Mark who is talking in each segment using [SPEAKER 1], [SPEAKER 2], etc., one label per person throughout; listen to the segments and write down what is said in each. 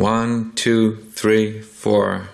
[SPEAKER 1] One, two, three, four.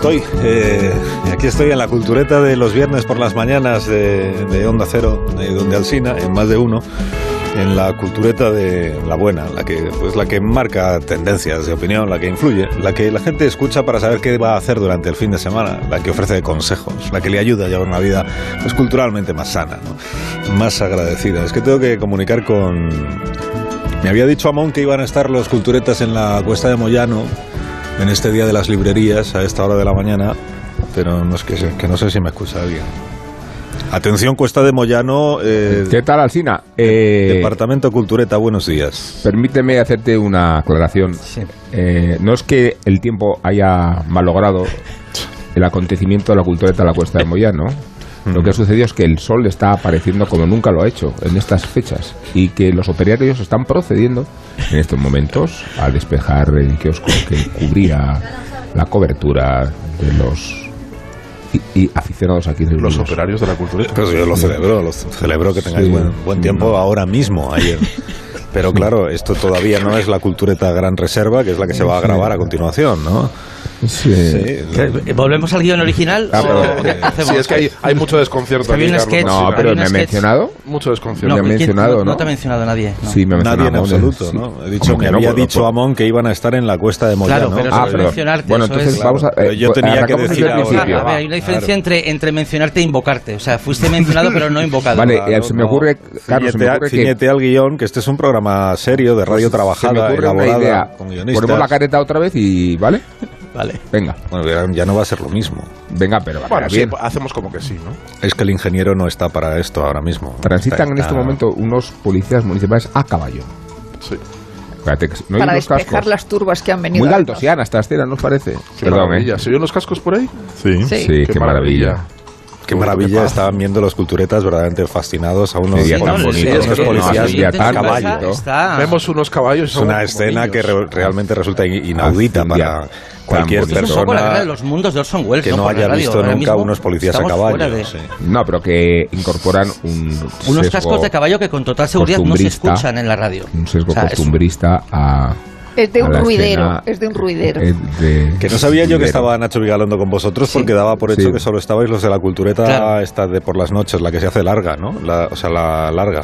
[SPEAKER 2] Estoy. Eh, aquí estoy en la cultureta de los viernes por las mañanas de, Onda Cero, de donde Alsina, en más de uno. En la cultureta de la buena, la que, pues la que marca tendencias de opinión, la que influye, la que la gente escucha para saber qué va a hacer durante el fin de semana, la que ofrece consejos, la que le ayuda a llevar una vida pues, culturalmente más sana, más agradecida. Es que tengo que comunicar con. Me había dicho Amón que iban a estar los culturetas en la cuesta de Moyano en este día de las librerías a esta hora de la mañana, pero no es que, que no sé si me escucha alguien. Atención, Cuesta de Moyano, eh,
[SPEAKER 3] ¿Qué tal, Alsina? Eh,
[SPEAKER 2] Departamento Cultureta, buenos días.
[SPEAKER 3] permíteme hacerte una aclaración. Eh, no es que el tiempo haya malogrado el acontecimiento de la cultureta de la Cuesta de Moyano. Lo que ha sucedido es que el sol está apareciendo como nunca lo ha hecho en estas fechas y que los operarios están procediendo en estos momentos a despejar el kiosco que cubría la cobertura de los y, y aficionados aquí de
[SPEAKER 4] Los operarios de la cultureta.
[SPEAKER 2] Pues yo lo celebro, lo celebro que tengáis
[SPEAKER 3] Sí.
[SPEAKER 2] buen, buen tiempo ahora mismo, ayer. Pero claro, esto todavía no es la cultureta Gran Reserva, que es la que se va a grabar a continuación, ¿no?
[SPEAKER 3] Sí.
[SPEAKER 5] ¿Volvemos al guion original?
[SPEAKER 3] Ah, pero-.
[SPEAKER 4] Sí, es que hay, hay mucho desconcierto aquí,
[SPEAKER 5] sketch.
[SPEAKER 3] No, pero me ha
[SPEAKER 5] sketch.
[SPEAKER 3] mencionado.
[SPEAKER 4] Mucho desconcierto.
[SPEAKER 3] me ha
[SPEAKER 5] ¿quién-
[SPEAKER 3] mencionado,
[SPEAKER 5] no,
[SPEAKER 3] ¿no?
[SPEAKER 5] te ha mencionado nadie. no.
[SPEAKER 3] Sí, me ha
[SPEAKER 2] Nadie en
[SPEAKER 3] mencionado,
[SPEAKER 2] absoluto,
[SPEAKER 3] sí.
[SPEAKER 2] ¿no? He dicho,
[SPEAKER 3] ¿Cómo
[SPEAKER 2] me
[SPEAKER 3] que no?
[SPEAKER 2] había
[SPEAKER 3] Pues,
[SPEAKER 2] dicho
[SPEAKER 3] pues,
[SPEAKER 2] Amón que iban a estar en la Cuesta de Moyano.
[SPEAKER 5] Claro, pero
[SPEAKER 3] Ah, pero-
[SPEAKER 5] mencionarte,
[SPEAKER 3] bueno, entonces
[SPEAKER 5] es-
[SPEAKER 3] vamos a.
[SPEAKER 2] Pero yo
[SPEAKER 3] pues,
[SPEAKER 2] tenía que decir ahora.
[SPEAKER 3] principio.
[SPEAKER 5] A ver, hay una diferencia entre, entre mencionarte e invocarte. O sea, fuiste mencionado pero no invocado.
[SPEAKER 3] Vale,
[SPEAKER 2] Claro,
[SPEAKER 3] eh, se me ocurre, Carlos, se me
[SPEAKER 2] Ciñete a-
[SPEAKER 3] ocurre que
[SPEAKER 2] al guion, que este es un programa serio de radio
[SPEAKER 3] se me
[SPEAKER 2] trabajada,
[SPEAKER 3] ocurre una
[SPEAKER 2] elaborada,
[SPEAKER 3] idea.
[SPEAKER 2] con guionistas.
[SPEAKER 3] Ponemos la careta otra vez y. ¿Vale?
[SPEAKER 5] Vale.
[SPEAKER 3] Venga,
[SPEAKER 2] Bueno, ya- ya no va a ser lo mismo.
[SPEAKER 3] venga, pero
[SPEAKER 4] Bueno, sí,
[SPEAKER 3] bien.
[SPEAKER 4] hacemos como que sí, ¿no?
[SPEAKER 2] Es que el ingeniero no está para esto ahora mismo.
[SPEAKER 3] Transitan
[SPEAKER 2] Está-
[SPEAKER 3] en este
[SPEAKER 2] está-
[SPEAKER 3] momento unos policías municipales a caballo.
[SPEAKER 4] Sí.
[SPEAKER 3] Espérate, no
[SPEAKER 6] para despejar
[SPEAKER 3] cascos.
[SPEAKER 6] las turbas que han venido.
[SPEAKER 3] Muy
[SPEAKER 6] a-
[SPEAKER 3] galtosiana esta escena, ¿no os parece?
[SPEAKER 4] Qué
[SPEAKER 3] Perdón,
[SPEAKER 4] maravilla.
[SPEAKER 3] ¿eh?
[SPEAKER 4] ¿Se oyen los cascos por ahí?
[SPEAKER 2] Sí.
[SPEAKER 6] Sí.
[SPEAKER 3] Sí, qué, maravilla.
[SPEAKER 2] Qué maravilla, estaban viendo los culturetas verdaderamente fascinados a unos,
[SPEAKER 5] Sí,
[SPEAKER 3] tan
[SPEAKER 5] no, sí, es que-
[SPEAKER 2] policías
[SPEAKER 3] no, día
[SPEAKER 2] a
[SPEAKER 3] tan
[SPEAKER 2] caballo.
[SPEAKER 5] Está.
[SPEAKER 4] Vemos unos caballos. y
[SPEAKER 2] Es una escena
[SPEAKER 4] niños.
[SPEAKER 2] que re- realmente resulta inaudita para cualquier
[SPEAKER 3] bonito.
[SPEAKER 5] Es un poco la guerra de
[SPEAKER 2] persona
[SPEAKER 5] los mundos de Orson Welles.
[SPEAKER 2] que no
[SPEAKER 5] la
[SPEAKER 2] haya
[SPEAKER 5] radio.
[SPEAKER 2] visto nunca unos policías a caballo.
[SPEAKER 5] de-
[SPEAKER 2] sí.
[SPEAKER 3] No, pero que incorporan un
[SPEAKER 5] Unos cascos de caballo que con total seguridad no se escuchan en la radio.
[SPEAKER 3] Un sesgo
[SPEAKER 5] O sea, es-
[SPEAKER 3] costumbrista a.
[SPEAKER 6] Es de un ruidero,
[SPEAKER 3] escena,
[SPEAKER 6] es de un ruidero.
[SPEAKER 3] eh, de-
[SPEAKER 2] Que no sabía yo que estaba Nacho Vigalondo con vosotros
[SPEAKER 5] Sí.
[SPEAKER 2] porque daba por hecho
[SPEAKER 3] Sí.
[SPEAKER 2] que solo estabais los de la cultureta
[SPEAKER 5] Claro.
[SPEAKER 2] esta de por las noches, la que se hace larga, ¿no? La- o sea, la larga.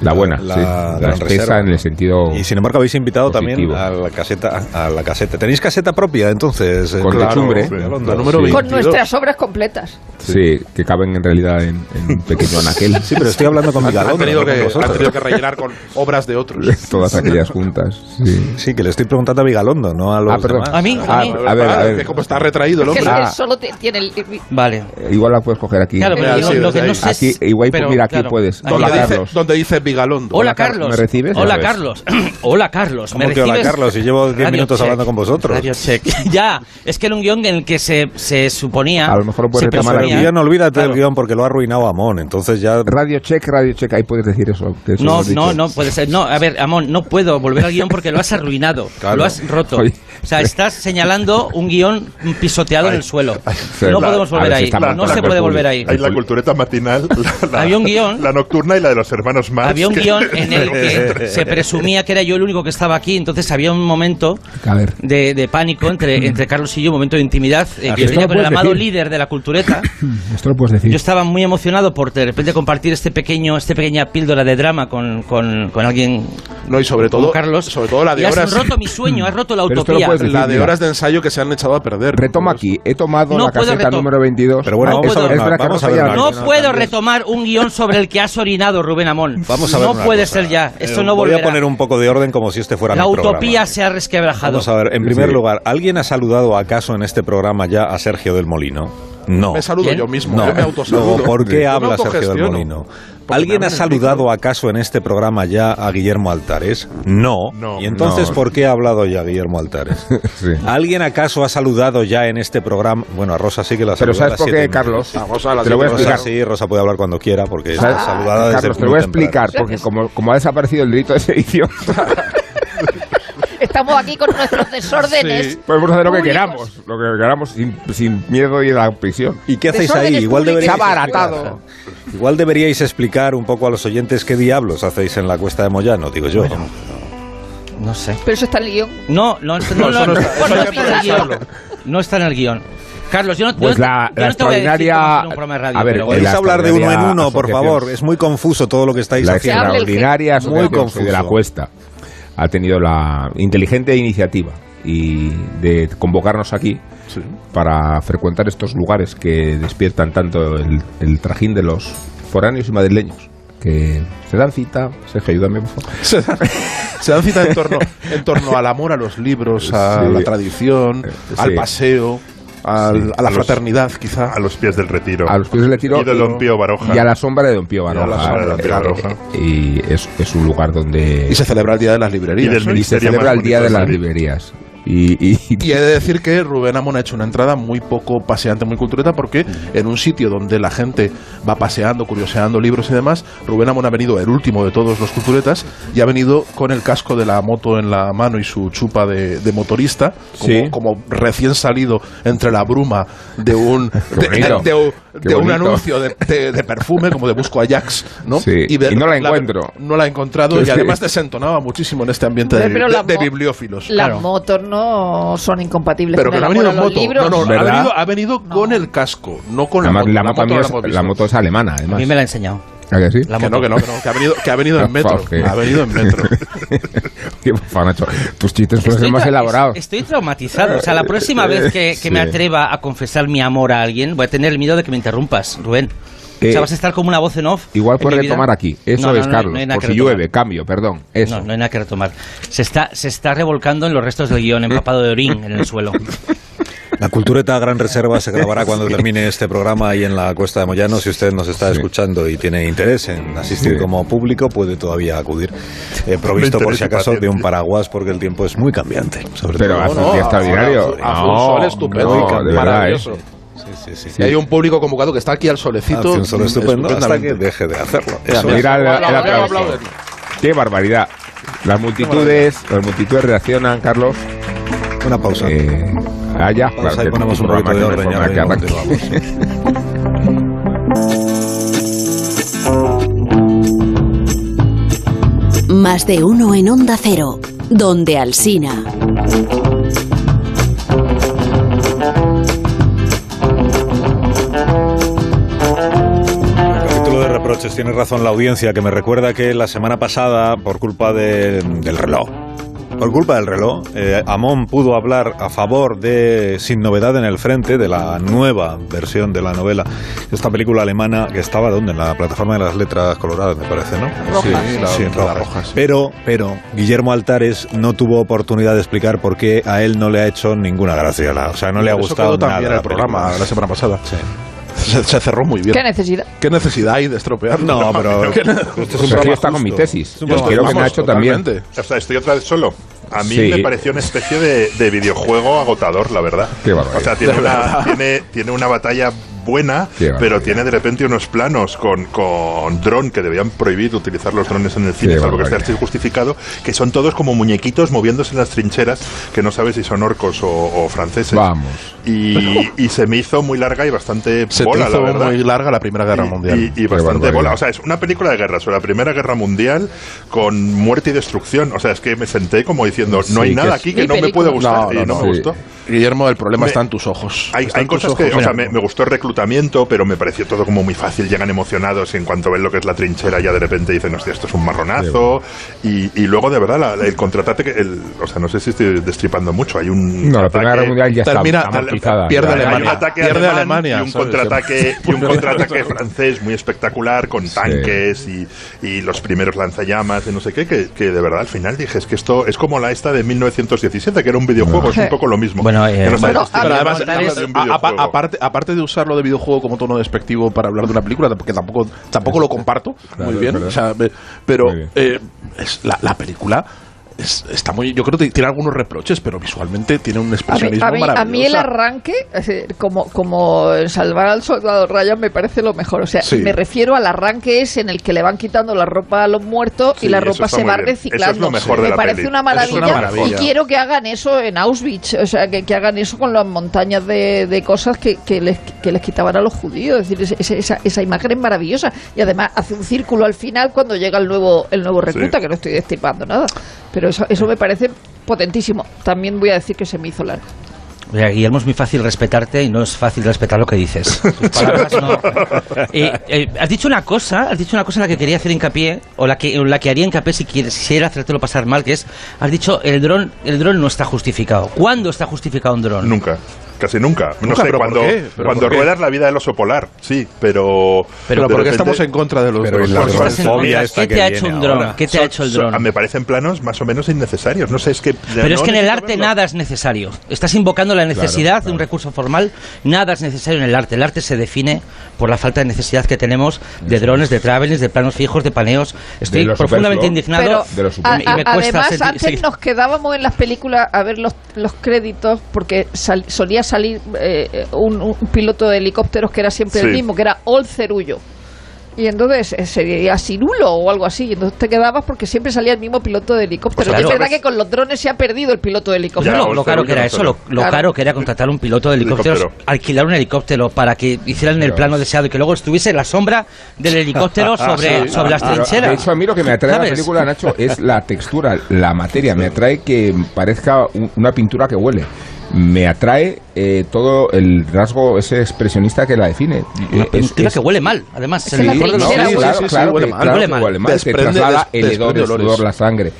[SPEAKER 3] La buena,
[SPEAKER 2] La-
[SPEAKER 3] sí.
[SPEAKER 2] la
[SPEAKER 3] La, espesa
[SPEAKER 2] Reserva.
[SPEAKER 3] en el sentido.
[SPEAKER 2] Y sin embargo habéis invitado
[SPEAKER 3] Positivo.
[SPEAKER 2] también a la caseta, a la caseta. ¿Tenéis caseta propia entonces?
[SPEAKER 3] Con
[SPEAKER 2] claro,
[SPEAKER 3] techumbre. Sí.
[SPEAKER 6] Con
[SPEAKER 4] 22.
[SPEAKER 6] nuestras obras completas.
[SPEAKER 3] Sí, que caben en realidad en, en un pequeño anaquel.
[SPEAKER 2] Sí, pero estoy hablando con
[SPEAKER 4] Han,
[SPEAKER 2] Vigalondo.
[SPEAKER 4] han tenido que, han tenido que rellenar con obras de otros.
[SPEAKER 3] Todas aquellas juntas. Sí.
[SPEAKER 2] Sí, que le estoy preguntando a Vigalondo, no a los
[SPEAKER 3] Ah, perdón.
[SPEAKER 2] demás.
[SPEAKER 5] A mí, a
[SPEAKER 3] Ah,
[SPEAKER 5] mí.
[SPEAKER 3] a ver, a
[SPEAKER 4] Ah,
[SPEAKER 3] ver.
[SPEAKER 4] Que como está retraído el hombre.
[SPEAKER 3] Ah.
[SPEAKER 6] solo te- tiene el...
[SPEAKER 5] Vale.
[SPEAKER 3] Eh, Igual la puedes coger aquí.
[SPEAKER 5] Claro, pero
[SPEAKER 4] Eh,
[SPEAKER 5] lo, que no sé
[SPEAKER 3] Aquí,
[SPEAKER 5] es-
[SPEAKER 3] igual, mira, aquí puedes.
[SPEAKER 4] donde,
[SPEAKER 5] dice-
[SPEAKER 4] Vigalondo.
[SPEAKER 5] Hola,
[SPEAKER 3] Hola, Carlos. ¿Me recibes?
[SPEAKER 5] Hola. Carlos. Hola, Carlos. ¿Me
[SPEAKER 2] ¿Cómo que hola,
[SPEAKER 5] recibes?
[SPEAKER 2] Carlos? Si llevo 10
[SPEAKER 5] Radio
[SPEAKER 2] minutos
[SPEAKER 5] Check.
[SPEAKER 2] hablando con vosotros.
[SPEAKER 5] Radio Check. ya, es que era un guion en el que se, se suponía.
[SPEAKER 3] A lo mejor lo puedes
[SPEAKER 5] presumía-
[SPEAKER 2] el guion, olvídate
[SPEAKER 5] Claro.
[SPEAKER 2] del guion porque lo ha arruinado Amón. Entonces ya.
[SPEAKER 3] Radio check, radio check, ahí puedes decir eso. que eso
[SPEAKER 5] No, no, no puede ser. No, a ver, Amón, no puedo volver al guion porque lo has arruinado.
[SPEAKER 2] Claro.
[SPEAKER 5] Lo has roto.
[SPEAKER 3] Oye.
[SPEAKER 5] O sea, estás señalando un guion pisoteado en el suelo. No
[SPEAKER 3] la-
[SPEAKER 5] podemos volver
[SPEAKER 3] ver si
[SPEAKER 5] ahí.
[SPEAKER 3] mal
[SPEAKER 5] No se
[SPEAKER 3] la
[SPEAKER 5] puede volver ahí.
[SPEAKER 7] Hay la cultureta matinal, la, la-
[SPEAKER 5] Había un guion.
[SPEAKER 7] la nocturna y la de los hermanos Marx.
[SPEAKER 5] Había un guion en el que se presumía que era yo el único que estaba aquí, entonces había un momento de, de pánico entre, entre Carlos y yo, un momento de intimidad, eh, yo venía
[SPEAKER 3] Esto
[SPEAKER 5] con el amado
[SPEAKER 3] decir.
[SPEAKER 5] líder de la cultureta.
[SPEAKER 3] Esto lo puedes decir.
[SPEAKER 5] Yo estaba muy emocionado por de repente compartir este pequeño, este pequeña píldora de drama con, con, con alguien
[SPEAKER 4] No, y sobre todo,
[SPEAKER 5] Carlos.
[SPEAKER 4] sobre todo la de
[SPEAKER 5] y has
[SPEAKER 4] horas.
[SPEAKER 5] roto mi sueño, has roto la
[SPEAKER 3] Pero
[SPEAKER 5] utopía.
[SPEAKER 3] decir.
[SPEAKER 4] La de horas de ensayo que se han echado a perder.
[SPEAKER 3] Retoma aquí. He tomado
[SPEAKER 5] No
[SPEAKER 3] la
[SPEAKER 5] puedo
[SPEAKER 3] caseta
[SPEAKER 5] retom-
[SPEAKER 3] número 22.
[SPEAKER 2] Pero bueno,
[SPEAKER 5] No puedo-
[SPEAKER 3] no
[SPEAKER 5] puedo retomar un guion sobre el que has orinado, Rubén Amón.
[SPEAKER 2] Vamos Vamos a ver
[SPEAKER 5] no
[SPEAKER 2] una
[SPEAKER 5] puede
[SPEAKER 2] cosa.
[SPEAKER 5] ser ya. Esto
[SPEAKER 2] Eh,
[SPEAKER 5] no
[SPEAKER 2] Voy
[SPEAKER 5] volverá.
[SPEAKER 2] a poner un poco de orden como si este fuera
[SPEAKER 5] La
[SPEAKER 2] mi programa.
[SPEAKER 5] utopía se ha resquebrajado.
[SPEAKER 2] Vamos a ver, en primer
[SPEAKER 3] Sí.
[SPEAKER 2] lugar, ¿alguien ha saludado acaso en este programa ya a Sergio del Molino? No.
[SPEAKER 4] Me saludo
[SPEAKER 5] ¿Quién?
[SPEAKER 4] yo mismo,
[SPEAKER 2] No,
[SPEAKER 4] yo me autosaludo.
[SPEAKER 2] Luego, ¿por qué habla Sergio del. Molino? ¿Alguien ha saludado acaso en este programa ya a Guillermo Altares? No.
[SPEAKER 7] No.
[SPEAKER 2] ¿Y entonces
[SPEAKER 3] No.
[SPEAKER 2] por qué ha hablado ya Guillermo Altares?
[SPEAKER 3] Sí.
[SPEAKER 2] ¿Alguien acaso ha saludado ya en este programa? Bueno, a Rosa sí que la
[SPEAKER 3] Pero
[SPEAKER 2] saludó a
[SPEAKER 3] ¿sabes
[SPEAKER 2] las
[SPEAKER 3] por qué. Carlos?
[SPEAKER 4] A Rosa a las
[SPEAKER 3] Te lo voy a
[SPEAKER 4] y
[SPEAKER 2] Rosa
[SPEAKER 3] explicar.
[SPEAKER 2] sí, Rosa puede hablar cuando quiera porque está
[SPEAKER 3] Ah,
[SPEAKER 2] saludada desde
[SPEAKER 3] Carlos, te lo voy a
[SPEAKER 2] temprano.
[SPEAKER 3] explicar, porque como, como ha desaparecido el delito de sedición,
[SPEAKER 6] Estamos aquí con nuestros desórdenes.
[SPEAKER 3] podemos hacer lo que
[SPEAKER 6] públicos.
[SPEAKER 3] queramos, lo que queramos sin, sin miedo a la prisión.
[SPEAKER 2] ¿Y qué hacéis ahí? Igual deberíais,
[SPEAKER 3] Se ha abaratado.
[SPEAKER 2] explicar- igual deberíais explicar un poco a los oyentes qué diablos hacéis en la cuesta de Moyano, digo yo.
[SPEAKER 5] No sé.
[SPEAKER 6] Pero eso está en el guion.
[SPEAKER 5] No, no, no, no, no,
[SPEAKER 4] no
[SPEAKER 5] no,
[SPEAKER 4] está-
[SPEAKER 5] en el
[SPEAKER 4] guion.
[SPEAKER 5] No está en el guion. Carlos, yo no,
[SPEAKER 3] Pues
[SPEAKER 5] yo,
[SPEAKER 3] la-
[SPEAKER 5] yo
[SPEAKER 3] la
[SPEAKER 5] no te voy a decir
[SPEAKER 3] extraordinaria- a ver,
[SPEAKER 5] pero
[SPEAKER 3] el-
[SPEAKER 5] bueno.
[SPEAKER 2] Podéis
[SPEAKER 3] la
[SPEAKER 2] hablar de uno en uno, por favor. Es muy confuso todo lo que estáis
[SPEAKER 3] La
[SPEAKER 2] haciendo.
[SPEAKER 6] el
[SPEAKER 3] extraordinaria
[SPEAKER 2] Muy
[SPEAKER 3] Soy de la
[SPEAKER 2] confuso.
[SPEAKER 3] Cuesta ha tenido la inteligente iniciativa y de convocarnos aquí
[SPEAKER 4] Sí.
[SPEAKER 3] para frecuentar estos lugares que despiertan tanto el, el trajín de los foráneos y madrileños que se dan cita, Sergio, ayúdame por favor.
[SPEAKER 4] Se dan, se dan cita en torno, en torno al amor a los libros, a
[SPEAKER 3] Sí.
[SPEAKER 4] la tradición,
[SPEAKER 3] Eh,
[SPEAKER 4] al paseo, al- a la
[SPEAKER 7] A los-
[SPEAKER 4] fraternidad, quizá.
[SPEAKER 7] A los pies del retiro.
[SPEAKER 3] A los pies del retiro
[SPEAKER 7] Y de Don Pío Baroja.
[SPEAKER 3] y a la sombra de Don Pío
[SPEAKER 4] a la
[SPEAKER 3] Baroja.
[SPEAKER 4] sombra de Don Pío
[SPEAKER 7] Baroja.
[SPEAKER 3] Y es, es un lugar donde
[SPEAKER 4] Y se celebra el Día de las Librerías.
[SPEAKER 7] Y del
[SPEAKER 4] ¿no?
[SPEAKER 3] y se
[SPEAKER 7] Ministerio
[SPEAKER 3] celebra el Día de las librerías. Y, y-
[SPEAKER 4] Y he de decir que Rubén Amón ha hecho una entrada muy poco paseante, muy cultureta, porque en un sitio donde la gente va paseando, curioseando libros y demás, Rubén Amón ha venido el último de todos los culturetas y ha venido con el casco de la moto en la mano y su chupa de, de motorista, como,
[SPEAKER 3] Sí.
[SPEAKER 4] como recién salido entre la bruma de un, de,
[SPEAKER 3] bonito.
[SPEAKER 4] de- de-
[SPEAKER 3] Qué
[SPEAKER 4] de un anuncio de, de- de perfume, como de busco Ajax, ¿no?
[SPEAKER 3] Sí, y no la encuentro.
[SPEAKER 4] no la he encontrado y
[SPEAKER 3] Sí.
[SPEAKER 4] además desentonaba muchísimo en este ambiente de, bibliófilos.
[SPEAKER 6] Las
[SPEAKER 5] Claro.
[SPEAKER 6] motos no son incompatibles
[SPEAKER 4] Pero
[SPEAKER 6] con
[SPEAKER 4] que
[SPEAKER 6] el
[SPEAKER 4] no ha venido en
[SPEAKER 6] a
[SPEAKER 4] moto.
[SPEAKER 6] libros.
[SPEAKER 4] No, no, ha venido, ha venido con el casco, no con
[SPEAKER 3] además,
[SPEAKER 4] la
[SPEAKER 3] la,
[SPEAKER 4] moto.
[SPEAKER 3] moto, a mí
[SPEAKER 4] no la
[SPEAKER 3] es,
[SPEAKER 4] hemos
[SPEAKER 3] la moto es alemana,
[SPEAKER 5] A
[SPEAKER 3] además.
[SPEAKER 5] mí me la ha enseñado.
[SPEAKER 3] ¿A que sí?
[SPEAKER 5] La
[SPEAKER 4] Que no,
[SPEAKER 5] moto.
[SPEAKER 4] que no, que no, que ha venido, que ha venido en metro. Ha venido en metro.
[SPEAKER 3] Qué por Nacho. Tus chistes
[SPEAKER 5] Estoy
[SPEAKER 3] más
[SPEAKER 5] tra-
[SPEAKER 3] elaborados.
[SPEAKER 5] Estoy traumatizado. O sea, la próxima vez que, que me
[SPEAKER 3] Sí.
[SPEAKER 5] atreva a confesar mi amor a alguien, voy a tener el miedo de que me interrumpas, Rubén. O
[SPEAKER 3] Eh,
[SPEAKER 5] sea, vas a estar como una voz en off.
[SPEAKER 3] Igual puedes retomar aquí. Eso
[SPEAKER 5] No, no,
[SPEAKER 3] es,
[SPEAKER 5] no,
[SPEAKER 3] Carlos.
[SPEAKER 5] no hay nada
[SPEAKER 3] por
[SPEAKER 5] que
[SPEAKER 3] si
[SPEAKER 5] retomar.
[SPEAKER 3] llueve, cambio, perdón. Eso.
[SPEAKER 5] No, no hay nada que retomar. Se está, se está revolcando en los restos del guion, empapado de orín en el suelo.
[SPEAKER 2] La Cultureta Gran Reserva se grabará cuando termine este programa ahí en la Cuesta de Moyano. Si usted nos está
[SPEAKER 3] Sí.
[SPEAKER 2] escuchando y tiene interés en asistir
[SPEAKER 3] Sí.
[SPEAKER 2] como público, puede todavía acudir. Eh, provisto por si
[SPEAKER 7] y
[SPEAKER 2] acaso de un paraguas porque el tiempo es muy cambiante. Sobre
[SPEAKER 3] Pero
[SPEAKER 2] todo.
[SPEAKER 3] hace
[SPEAKER 4] no,
[SPEAKER 3] un día extraordinario.
[SPEAKER 4] sol
[SPEAKER 3] No,
[SPEAKER 4] estupendo,
[SPEAKER 3] no,
[SPEAKER 2] Sí, sí, sí.
[SPEAKER 4] Y hay un público convocado que está aquí al solecito.
[SPEAKER 2] Hace un sol estupendo hasta que deje de hacerlo.
[SPEAKER 4] Mira,
[SPEAKER 2] Eso
[SPEAKER 3] el, el aplauso. Qué barbaridad. Las multitudes, las multitudes reaccionan, Carlos.
[SPEAKER 2] Una pausa.
[SPEAKER 3] Eh, ah, ya,
[SPEAKER 2] Pausa
[SPEAKER 3] claro,
[SPEAKER 2] y ponemos un poquito de orden. ya.
[SPEAKER 8] Más de uno en Onda Cero, donde Alsina.
[SPEAKER 2] Reproches. Tiene razón la audiencia que me recuerda que la semana pasada, por culpa de- del reloj, por culpa del reloj, eh, Amón pudo hablar a favor de Sin Novedad en el Frente, de la nueva versión de la novela. Esta película alemana que estaba, ¿dónde? En la plataforma de las letras coloradas, me parece, ¿no?
[SPEAKER 4] Sí, la,
[SPEAKER 2] Sí,
[SPEAKER 4] la
[SPEAKER 2] rojas.
[SPEAKER 4] roja, sí.
[SPEAKER 2] Pero, pero, Guillermo Altares no tuvo oportunidad de explicar por qué a él no le ha hecho ninguna gracia. la- o sea, no le ha
[SPEAKER 4] Eso
[SPEAKER 2] gustado
[SPEAKER 4] quedó
[SPEAKER 2] nada.
[SPEAKER 4] también el programa la semana pasada.
[SPEAKER 2] Sí.
[SPEAKER 4] Se, se cerró muy bien.
[SPEAKER 6] ¿Qué necesidad?
[SPEAKER 4] ¿Qué necesidad hay de estropearlo?
[SPEAKER 2] No, pero
[SPEAKER 4] ¿Qué-
[SPEAKER 2] este es un programa
[SPEAKER 3] está con mi tesis. Yo quiero que Nacho también.
[SPEAKER 4] totalmente.
[SPEAKER 7] O sea, estoy otra vez solo. A mí
[SPEAKER 3] Sí.
[SPEAKER 7] me pareció una especie de, de videojuego agotador, la verdad.
[SPEAKER 3] Qué barbaridad.
[SPEAKER 7] O sea, tiene una, tiene, tiene una batalla buena,
[SPEAKER 3] Qué barbaridad.
[SPEAKER 7] pero tiene de repente unos planos con, con dron que debían prohibir utilizar los drones en el cine, salvo que esté justificado, que son todos como muñequitos moviéndose en las trincheras, que no sabes si son orcos o, o franceses.
[SPEAKER 3] Vamos.
[SPEAKER 7] Y, y se me hizo muy larga y bastante
[SPEAKER 4] Se te
[SPEAKER 7] bola,
[SPEAKER 4] hizo
[SPEAKER 7] la verdad.
[SPEAKER 4] muy larga la Primera Guerra
[SPEAKER 7] Y-
[SPEAKER 4] Mundial.
[SPEAKER 7] Y, y bastante bola. O sea, es una película de guerra sobre la Primera Guerra Mundial con muerte y destrucción. O sea, es que me senté como diciendo, no
[SPEAKER 3] Sí,
[SPEAKER 7] hay nada aquí que no me puede gustar.
[SPEAKER 4] No,
[SPEAKER 7] y
[SPEAKER 4] no,
[SPEAKER 7] no,
[SPEAKER 4] no.
[SPEAKER 7] me
[SPEAKER 3] Sí.
[SPEAKER 7] gustó.
[SPEAKER 4] Guillermo, el problema
[SPEAKER 7] Me-
[SPEAKER 4] está en tus ojos.
[SPEAKER 7] Hay, cosas que, o sea, me, me gustó el reclutamiento, pero me pareció todo como muy fácil. Llegan emocionados y en cuanto ven lo que es la trinchera, ya de repente dicen, hostia, esto es un marronazo. Y, y luego, de verdad, la- el contraataque, que el, o sea, no sé si estoy destripando mucho. Hay un.
[SPEAKER 3] No, la Primera
[SPEAKER 7] ataque-
[SPEAKER 3] Guerra Mundial ya
[SPEAKER 4] termina-
[SPEAKER 3] está amortizada.
[SPEAKER 4] pierde
[SPEAKER 3] Ya, ya,
[SPEAKER 7] hay
[SPEAKER 4] Alemania.
[SPEAKER 7] un ataque
[SPEAKER 4] Pierde
[SPEAKER 7] alemán
[SPEAKER 4] Alemania,
[SPEAKER 7] y un
[SPEAKER 4] ¿sabes?
[SPEAKER 7] contraataque, y un contraataque francés muy espectacular con tanques y, y los primeros lanzallamas y no sé qué, que, que de verdad al final dije, es que esto es como la esta de 1917, que era un videojuego, es un poco lo mismo.
[SPEAKER 5] Bueno, eh,
[SPEAKER 7] Que
[SPEAKER 6] bueno,
[SPEAKER 4] Pero
[SPEAKER 6] a-
[SPEAKER 4] además,
[SPEAKER 7] de
[SPEAKER 4] a- a- aparte, aparte de usarlo de videojuego como tono despectivo para hablar de una película, porque tampoco, tampoco lo comparto
[SPEAKER 3] Claro,
[SPEAKER 4] muy bien,
[SPEAKER 3] es verdad.
[SPEAKER 4] o sea, me- pero
[SPEAKER 3] Muy bien.
[SPEAKER 4] eh, es la, la película es- está muy, yo creo que tiene algunos reproches, pero visualmente tiene un
[SPEAKER 6] A mí,
[SPEAKER 4] expresionismo
[SPEAKER 6] a, mí, a
[SPEAKER 4] maravilloso.
[SPEAKER 6] mí el arranque, como, como salvar al soldado Ryan, me parece lo mejor. O sea,
[SPEAKER 4] Sí.
[SPEAKER 6] me refiero al arranque es en el que le van quitando la ropa a los muertos
[SPEAKER 7] Sí,
[SPEAKER 6] y la ropa se va reciclando.
[SPEAKER 7] Eso es lo mejor de
[SPEAKER 6] me
[SPEAKER 7] la
[SPEAKER 6] parece
[SPEAKER 7] peli.
[SPEAKER 6] una maravilla,
[SPEAKER 7] una maravilla.
[SPEAKER 6] y quiero que hagan eso en Auschwitz, o sea, que, que hagan eso con las montañas de, de cosas que, que les, que les quitaban a los judíos. Es decir, ese- ese- esa, esa imagen es maravillosa y además hace un círculo al final cuando llega el nuevo el nuevo recluta, que no estoy destripando nada, pero eso, eso me parece potentísimo. También voy a decir que se me hizo largo.
[SPEAKER 5] Mira, Guillermo, es muy fácil respetarte y no es fácil respetar lo que dices. Tus palabras no. Eh, eh, has dicho una cosa, has dicho una cosa en la que quería hacer hincapié, o la que, o la que haría hincapié si quieres, quisiera hacértelo pasar mal, que es, has dicho, el dron, el dron no está justificado. ¿Cuándo está justificado un dron?
[SPEAKER 7] Nunca. Casi nunca. No
[SPEAKER 4] Nunca,
[SPEAKER 7] sé,
[SPEAKER 4] pero ¿por
[SPEAKER 7] cuando, cuando ruedas la vida del oso polar, sí, pero...
[SPEAKER 4] Pero
[SPEAKER 7] de
[SPEAKER 4] ¿por qué
[SPEAKER 7] repente-
[SPEAKER 4] estamos en contra de los
[SPEAKER 2] Pero
[SPEAKER 4] drones?
[SPEAKER 2] la
[SPEAKER 5] Porque ¿Qué te ha
[SPEAKER 2] viene
[SPEAKER 5] hecho un dron? ¿Qué te ha hecho el dron?
[SPEAKER 7] me parecen planos más o menos innecesarios. No sé, es que...
[SPEAKER 5] Pero es que en el arte
[SPEAKER 7] verlo.
[SPEAKER 5] nada es necesario. Estás invocando la necesidad de un recurso formal. Nada es necesario en el arte. El arte se define por la falta de necesidad que tenemos de drones, de travelings, de planos fijos, de paneos. Estoy profundamente indignado.
[SPEAKER 6] Pero a-
[SPEAKER 5] y me
[SPEAKER 6] a-
[SPEAKER 5] cuesta
[SPEAKER 6] además, antes
[SPEAKER 5] seguir-
[SPEAKER 6] nos quedábamos en las películas a ver los, los créditos porque sal- solía salir eh, un, un piloto de helicópteros que era siempre el mismo, que era Ol Cerullo. Y entonces eh, sería Cirulo o algo así. Y entonces te quedabas porque siempre salía el mismo piloto de helicóptero.
[SPEAKER 5] Pues
[SPEAKER 6] es verdad que con los drones se ha perdido el piloto de helicóptero.
[SPEAKER 7] Ya,
[SPEAKER 5] lo, caro que era eso, lo, lo
[SPEAKER 6] Claro.
[SPEAKER 5] caro que era contratar un piloto de helicópteros,
[SPEAKER 7] Helicóptero.
[SPEAKER 5] alquilar un helicóptero para que hicieran el plano deseado y que luego estuviese la sombra del helicóptero sobre, sobre las
[SPEAKER 3] Pero,
[SPEAKER 5] trincheras.
[SPEAKER 3] De hecho, a mí lo que me atrae de la
[SPEAKER 5] ¿Sabes?
[SPEAKER 3] película, Nacho, es la textura, la materia. Me atrae que parezca un- una pintura que huele. Me atrae eh, todo el rasgo ese expresionista que la define.
[SPEAKER 5] Una
[SPEAKER 3] Eh, es-
[SPEAKER 5] que huele mal, además. El
[SPEAKER 3] sí, claro, claro,
[SPEAKER 4] huele
[SPEAKER 3] que-
[SPEAKER 4] mal.
[SPEAKER 3] claro
[SPEAKER 5] Huele mal.
[SPEAKER 3] huele mal. Te
[SPEAKER 4] Desprende
[SPEAKER 3] traslada
[SPEAKER 4] des-
[SPEAKER 3] el hedor, el sudor, la sangre.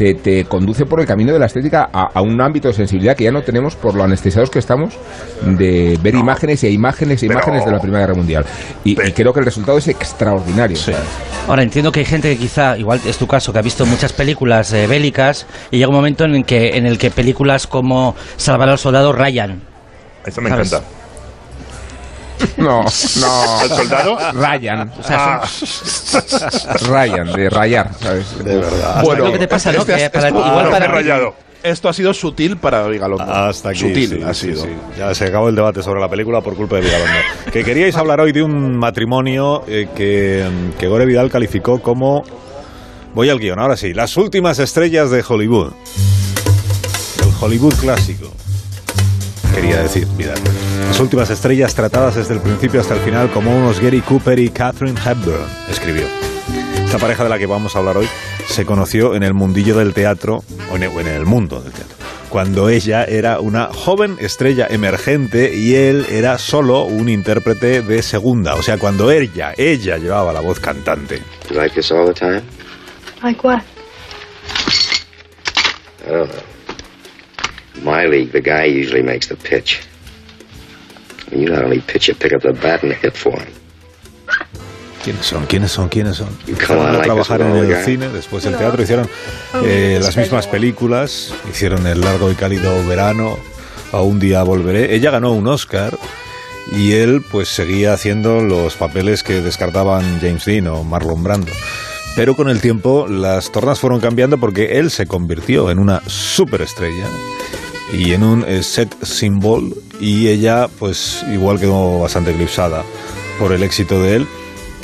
[SPEAKER 3] Te, te conduce por el camino de la estética a, a un ámbito de sensibilidad que ya no tenemos por lo anestesiados que estamos de ver imágenes e imágenes e
[SPEAKER 7] Pero-
[SPEAKER 3] imágenes de la Primera Guerra Mundial. Y, y creo que el resultado es extraordinario.
[SPEAKER 4] Sí.
[SPEAKER 5] Ahora entiendo que hay gente que quizá, igual es tu caso, que ha visto muchas películas eh, bélicas y llega un momento en el que en el que películas como Salvar al soldado rayan.
[SPEAKER 7] Eso me
[SPEAKER 5] ¿Sabes?
[SPEAKER 7] encanta.
[SPEAKER 3] No, no.
[SPEAKER 7] ¿Al soldado?
[SPEAKER 3] Ryan.
[SPEAKER 5] O sea,
[SPEAKER 7] Ah,
[SPEAKER 3] Ryan, de rayar, ¿sabes?
[SPEAKER 2] De verdad.
[SPEAKER 5] es lo que te pasa, ¿no?
[SPEAKER 4] este-
[SPEAKER 5] Que para-
[SPEAKER 4] esto-
[SPEAKER 5] igual
[SPEAKER 7] no,
[SPEAKER 5] para
[SPEAKER 7] me he rayado.
[SPEAKER 4] Esto ha sido sutil para Vigalondo.
[SPEAKER 2] Hasta aquí.
[SPEAKER 4] Sutil
[SPEAKER 2] sí,
[SPEAKER 4] ha
[SPEAKER 2] sí,
[SPEAKER 4] sido.
[SPEAKER 2] sí. Ya se acabó el debate sobre la película por culpa de Vigalondo. que queríais hablar hoy de un matrimonio eh, que, que Gore Vidal calificó como. Voy al guion, ahora sí. Las últimas estrellas de Hollywood. El Hollywood clásico. Quería decir, Vidal. Las últimas estrellas tratadas desde el principio hasta el final como unos Gary Cooper y Catherine Hepburn, escribió. Esta pareja de la que vamos a hablar hoy se conoció en el mundillo del teatro, o en el, mundo del teatro, cuando ella era una joven estrella emergente y él era solo un intérprete de segunda. O sea, cuando ella, ella llevaba la voz cantante.
[SPEAKER 9] Like this all the time?
[SPEAKER 10] Like what?
[SPEAKER 9] I don't know. In my league, the guy usually makes the pitch. You not only pitch it, pick up the bat and hit for him.
[SPEAKER 2] ¿Quiénes son? ¿Quiénes son? ¿Quiénes son? Empezaron
[SPEAKER 9] on,
[SPEAKER 2] a trabajar en el cine, después el teatro, hicieron eh, las mismas películas, hicieron El largo y cálido verano, A un día volveré. Ella ganó un Oscar y él pues seguía haciendo los papeles que descartaban James Dean o Marlon Brando. Pero con el tiempo las tornas fueron cambiando porque él se convirtió en una superestrella y en un eh, set symbol y ella pues igual quedó bastante eclipsada por el éxito de él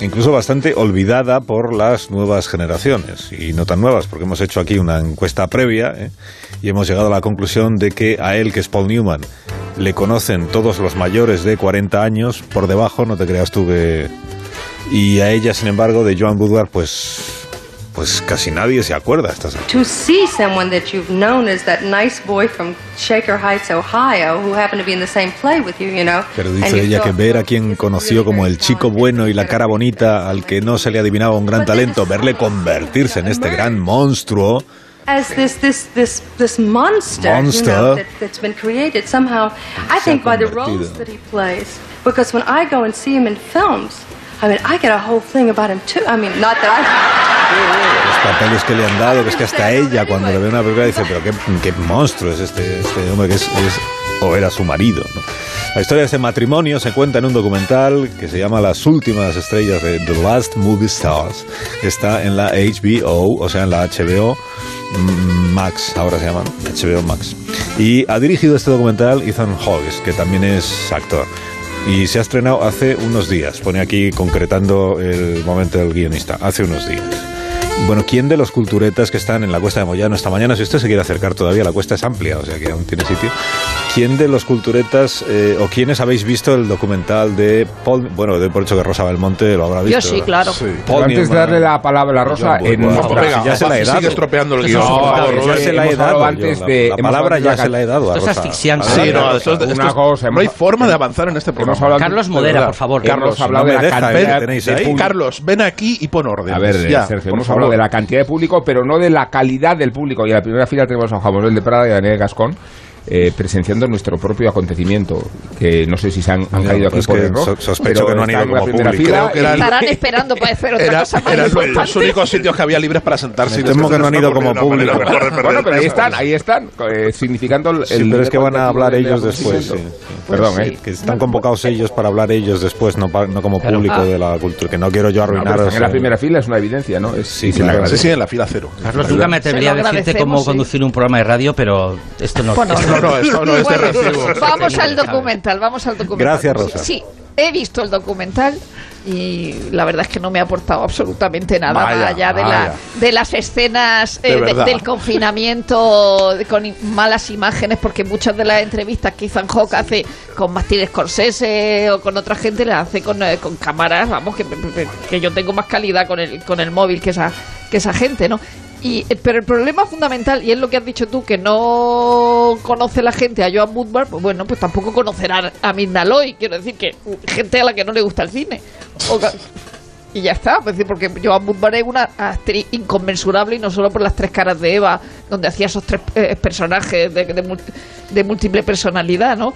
[SPEAKER 2] incluso bastante olvidada por las nuevas generaciones y no tan nuevas porque hemos hecho aquí una encuesta previa ¿eh? y hemos llegado a la conclusión de que a él que es Paul Newman le conocen todos los mayores de 40 años por debajo no te creas tú que y a ella sin embargo de Joan Woodward pues pues casi nadie se acuerda a estas alturas.
[SPEAKER 10] To see someone that you've known as that nice boy from Shaker Heights, Ohio, who happened to be in the same play with you, you know.
[SPEAKER 2] Pero dice ella que ver a quien conoció como el chico bueno y la cara bonita al que no se le adivinaba un gran talento, verle convertirse en este gran monstruo,
[SPEAKER 10] as this this this this monster,
[SPEAKER 2] Monster.
[SPEAKER 10] You know, that, that's been created somehow. I think by the roles that he plays, because when I go and see him in films, I mean, I get a whole thing about him too. I mean, not that
[SPEAKER 2] los papeles que le han dado, que es que hasta ella cuando le ve una película dice, pero qué, qué monstruo es este, este hombre que es, es- o era su marido. ¿no? La historia de ese matrimonio se cuenta en un documental que se llama Las últimas estrellas de The Last Movie Stars, está en la HBO, o sea, en la HBO Max, ahora se llama. HBO Max. Y ha dirigido este documental Ethan Hawke, que también es actor. Y se ha estrenado hace unos días. Pone aquí concretando el momento del guionista. Hace unos días. Bueno, ¿quién de los culturetas que están en la cuesta de Moyano esta mañana, si usted se quiere acercar todavía, la cuesta es amplia, o sea que aún tiene sitio. ¿Quién de los culturetas eh, o quiénes habéis visto el documental de Paul, bueno, de por hecho que Rosa Belmonte lo habrá visto?
[SPEAKER 6] Yo sí, claro.
[SPEAKER 3] Antes de darle la palabra a Rosa,
[SPEAKER 2] Yo,
[SPEAKER 3] en
[SPEAKER 2] bueno,
[SPEAKER 3] nuestra-
[SPEAKER 2] venga, ya se la he
[SPEAKER 4] sigue
[SPEAKER 2] dado.
[SPEAKER 4] estropeando el guion,
[SPEAKER 2] ya se la he dado. yo,
[SPEAKER 3] antes
[SPEAKER 2] la-
[SPEAKER 3] de-
[SPEAKER 2] la palabra ya se la he dado a
[SPEAKER 5] Esto es
[SPEAKER 2] Rosa.
[SPEAKER 5] asfixiante.
[SPEAKER 4] Sí, no,
[SPEAKER 3] Claro,
[SPEAKER 4] esto, esto
[SPEAKER 3] una
[SPEAKER 4] es-
[SPEAKER 3] cosa,
[SPEAKER 4] no hay forma de avanzar en este programa.
[SPEAKER 5] Carlos
[SPEAKER 3] de
[SPEAKER 5] Modera, por favor.
[SPEAKER 3] Hablado
[SPEAKER 2] no
[SPEAKER 3] de la cantidad
[SPEAKER 2] ¿eh?
[SPEAKER 3] de.
[SPEAKER 4] Carlos, ven aquí y pon orden.
[SPEAKER 3] A ver,
[SPEAKER 4] ya,
[SPEAKER 3] Sergio, hemos hablado de la cantidad de público, pero no de la calidad del público. Y en la primera fila tenemos a Juan Manuel de Prada y a Daniel Gascón. Eh, presenciando nuestro propio acontecimiento, que no sé si se han, han
[SPEAKER 2] Ya,
[SPEAKER 3] caído aquí
[SPEAKER 2] pues
[SPEAKER 3] por error,
[SPEAKER 2] so- sospecho
[SPEAKER 3] pero
[SPEAKER 2] que no han ido
[SPEAKER 3] están en la
[SPEAKER 2] como
[SPEAKER 3] primera
[SPEAKER 2] público.
[SPEAKER 3] fila
[SPEAKER 4] que eran-
[SPEAKER 6] Estarán esperando para hacer otra
[SPEAKER 4] Era-
[SPEAKER 6] cosa más
[SPEAKER 4] eran los,
[SPEAKER 6] importante.
[SPEAKER 4] los únicos sitios que había libres para sentarse.
[SPEAKER 2] temo que no han ido como público.
[SPEAKER 3] Bueno, pero ahí están, ahí están, eh, significando el...
[SPEAKER 2] Sí,
[SPEAKER 3] el
[SPEAKER 2] pero es que van a hablar ellos después. sí, sí.
[SPEAKER 3] Perdón,
[SPEAKER 6] Pues
[SPEAKER 3] ¿eh?
[SPEAKER 6] sí.
[SPEAKER 2] Que están convocados ellos para hablar ellos después, no, pa- no como
[SPEAKER 5] Claro.
[SPEAKER 2] público
[SPEAKER 5] Ah.
[SPEAKER 2] de la cultura. Que no quiero yo
[SPEAKER 3] No,
[SPEAKER 2] arruinaros.
[SPEAKER 3] en la
[SPEAKER 2] eh,
[SPEAKER 3] primera fila es una evidencia, ¿no? Es,
[SPEAKER 2] Sí.
[SPEAKER 4] Sí, sí, en la fila cero.
[SPEAKER 5] Carlos, nunca me atrevería a decirte cómo
[SPEAKER 6] sí.
[SPEAKER 5] conducir un programa de radio, pero esto no... Esto
[SPEAKER 4] No, esto no es de
[SPEAKER 6] Bueno,
[SPEAKER 4] recibo.
[SPEAKER 6] Vamos al documental, vamos al documental.
[SPEAKER 2] Gracias, Rosa.
[SPEAKER 6] Sí, he visto el documental y la verdad es que no me ha aportado absolutamente nada
[SPEAKER 4] Vaya,
[SPEAKER 6] más allá de, la, de las escenas
[SPEAKER 4] De
[SPEAKER 6] eh, de- del confinamiento de- con malas imágenes, porque muchas de las entrevistas que Ethan Hawke hace con Martin Scorsese o con otra gente las hace con, eh, con cámaras, vamos, que, que yo tengo más calidad con el, con el móvil que esa, que esa gente, ¿no? Y, eh, pero el problema fundamental, y es lo que has dicho tú, que no conoce la gente a Joan Woodward, pues bueno, pues tampoco conocerá a Mirna Loy. Quiero decir que gente a la que no le gusta el cine. Y ya está, pues porque Joan Woodward es una actriz inconmensurable y no solo por las tres caras de Eva, donde hacía esos tres eh, personajes de, de de múltiple personalidad, ¿no?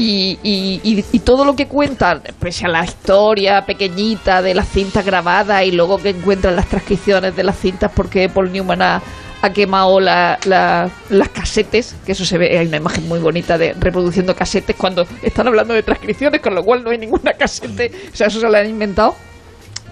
[SPEAKER 6] Y, y- y- y todo lo que cuentan, pese a la historia pequeñita de las cintas grabadas y luego que encuentran las transcripciones de las cintas porque Paul Newman ha, quemado la- la- las casetes, que eso se ve, hay una imagen muy bonita de reproduciendo casetes cuando están hablando de transcripciones, con lo cual no hay ninguna casete, o sea, eso se lo han inventado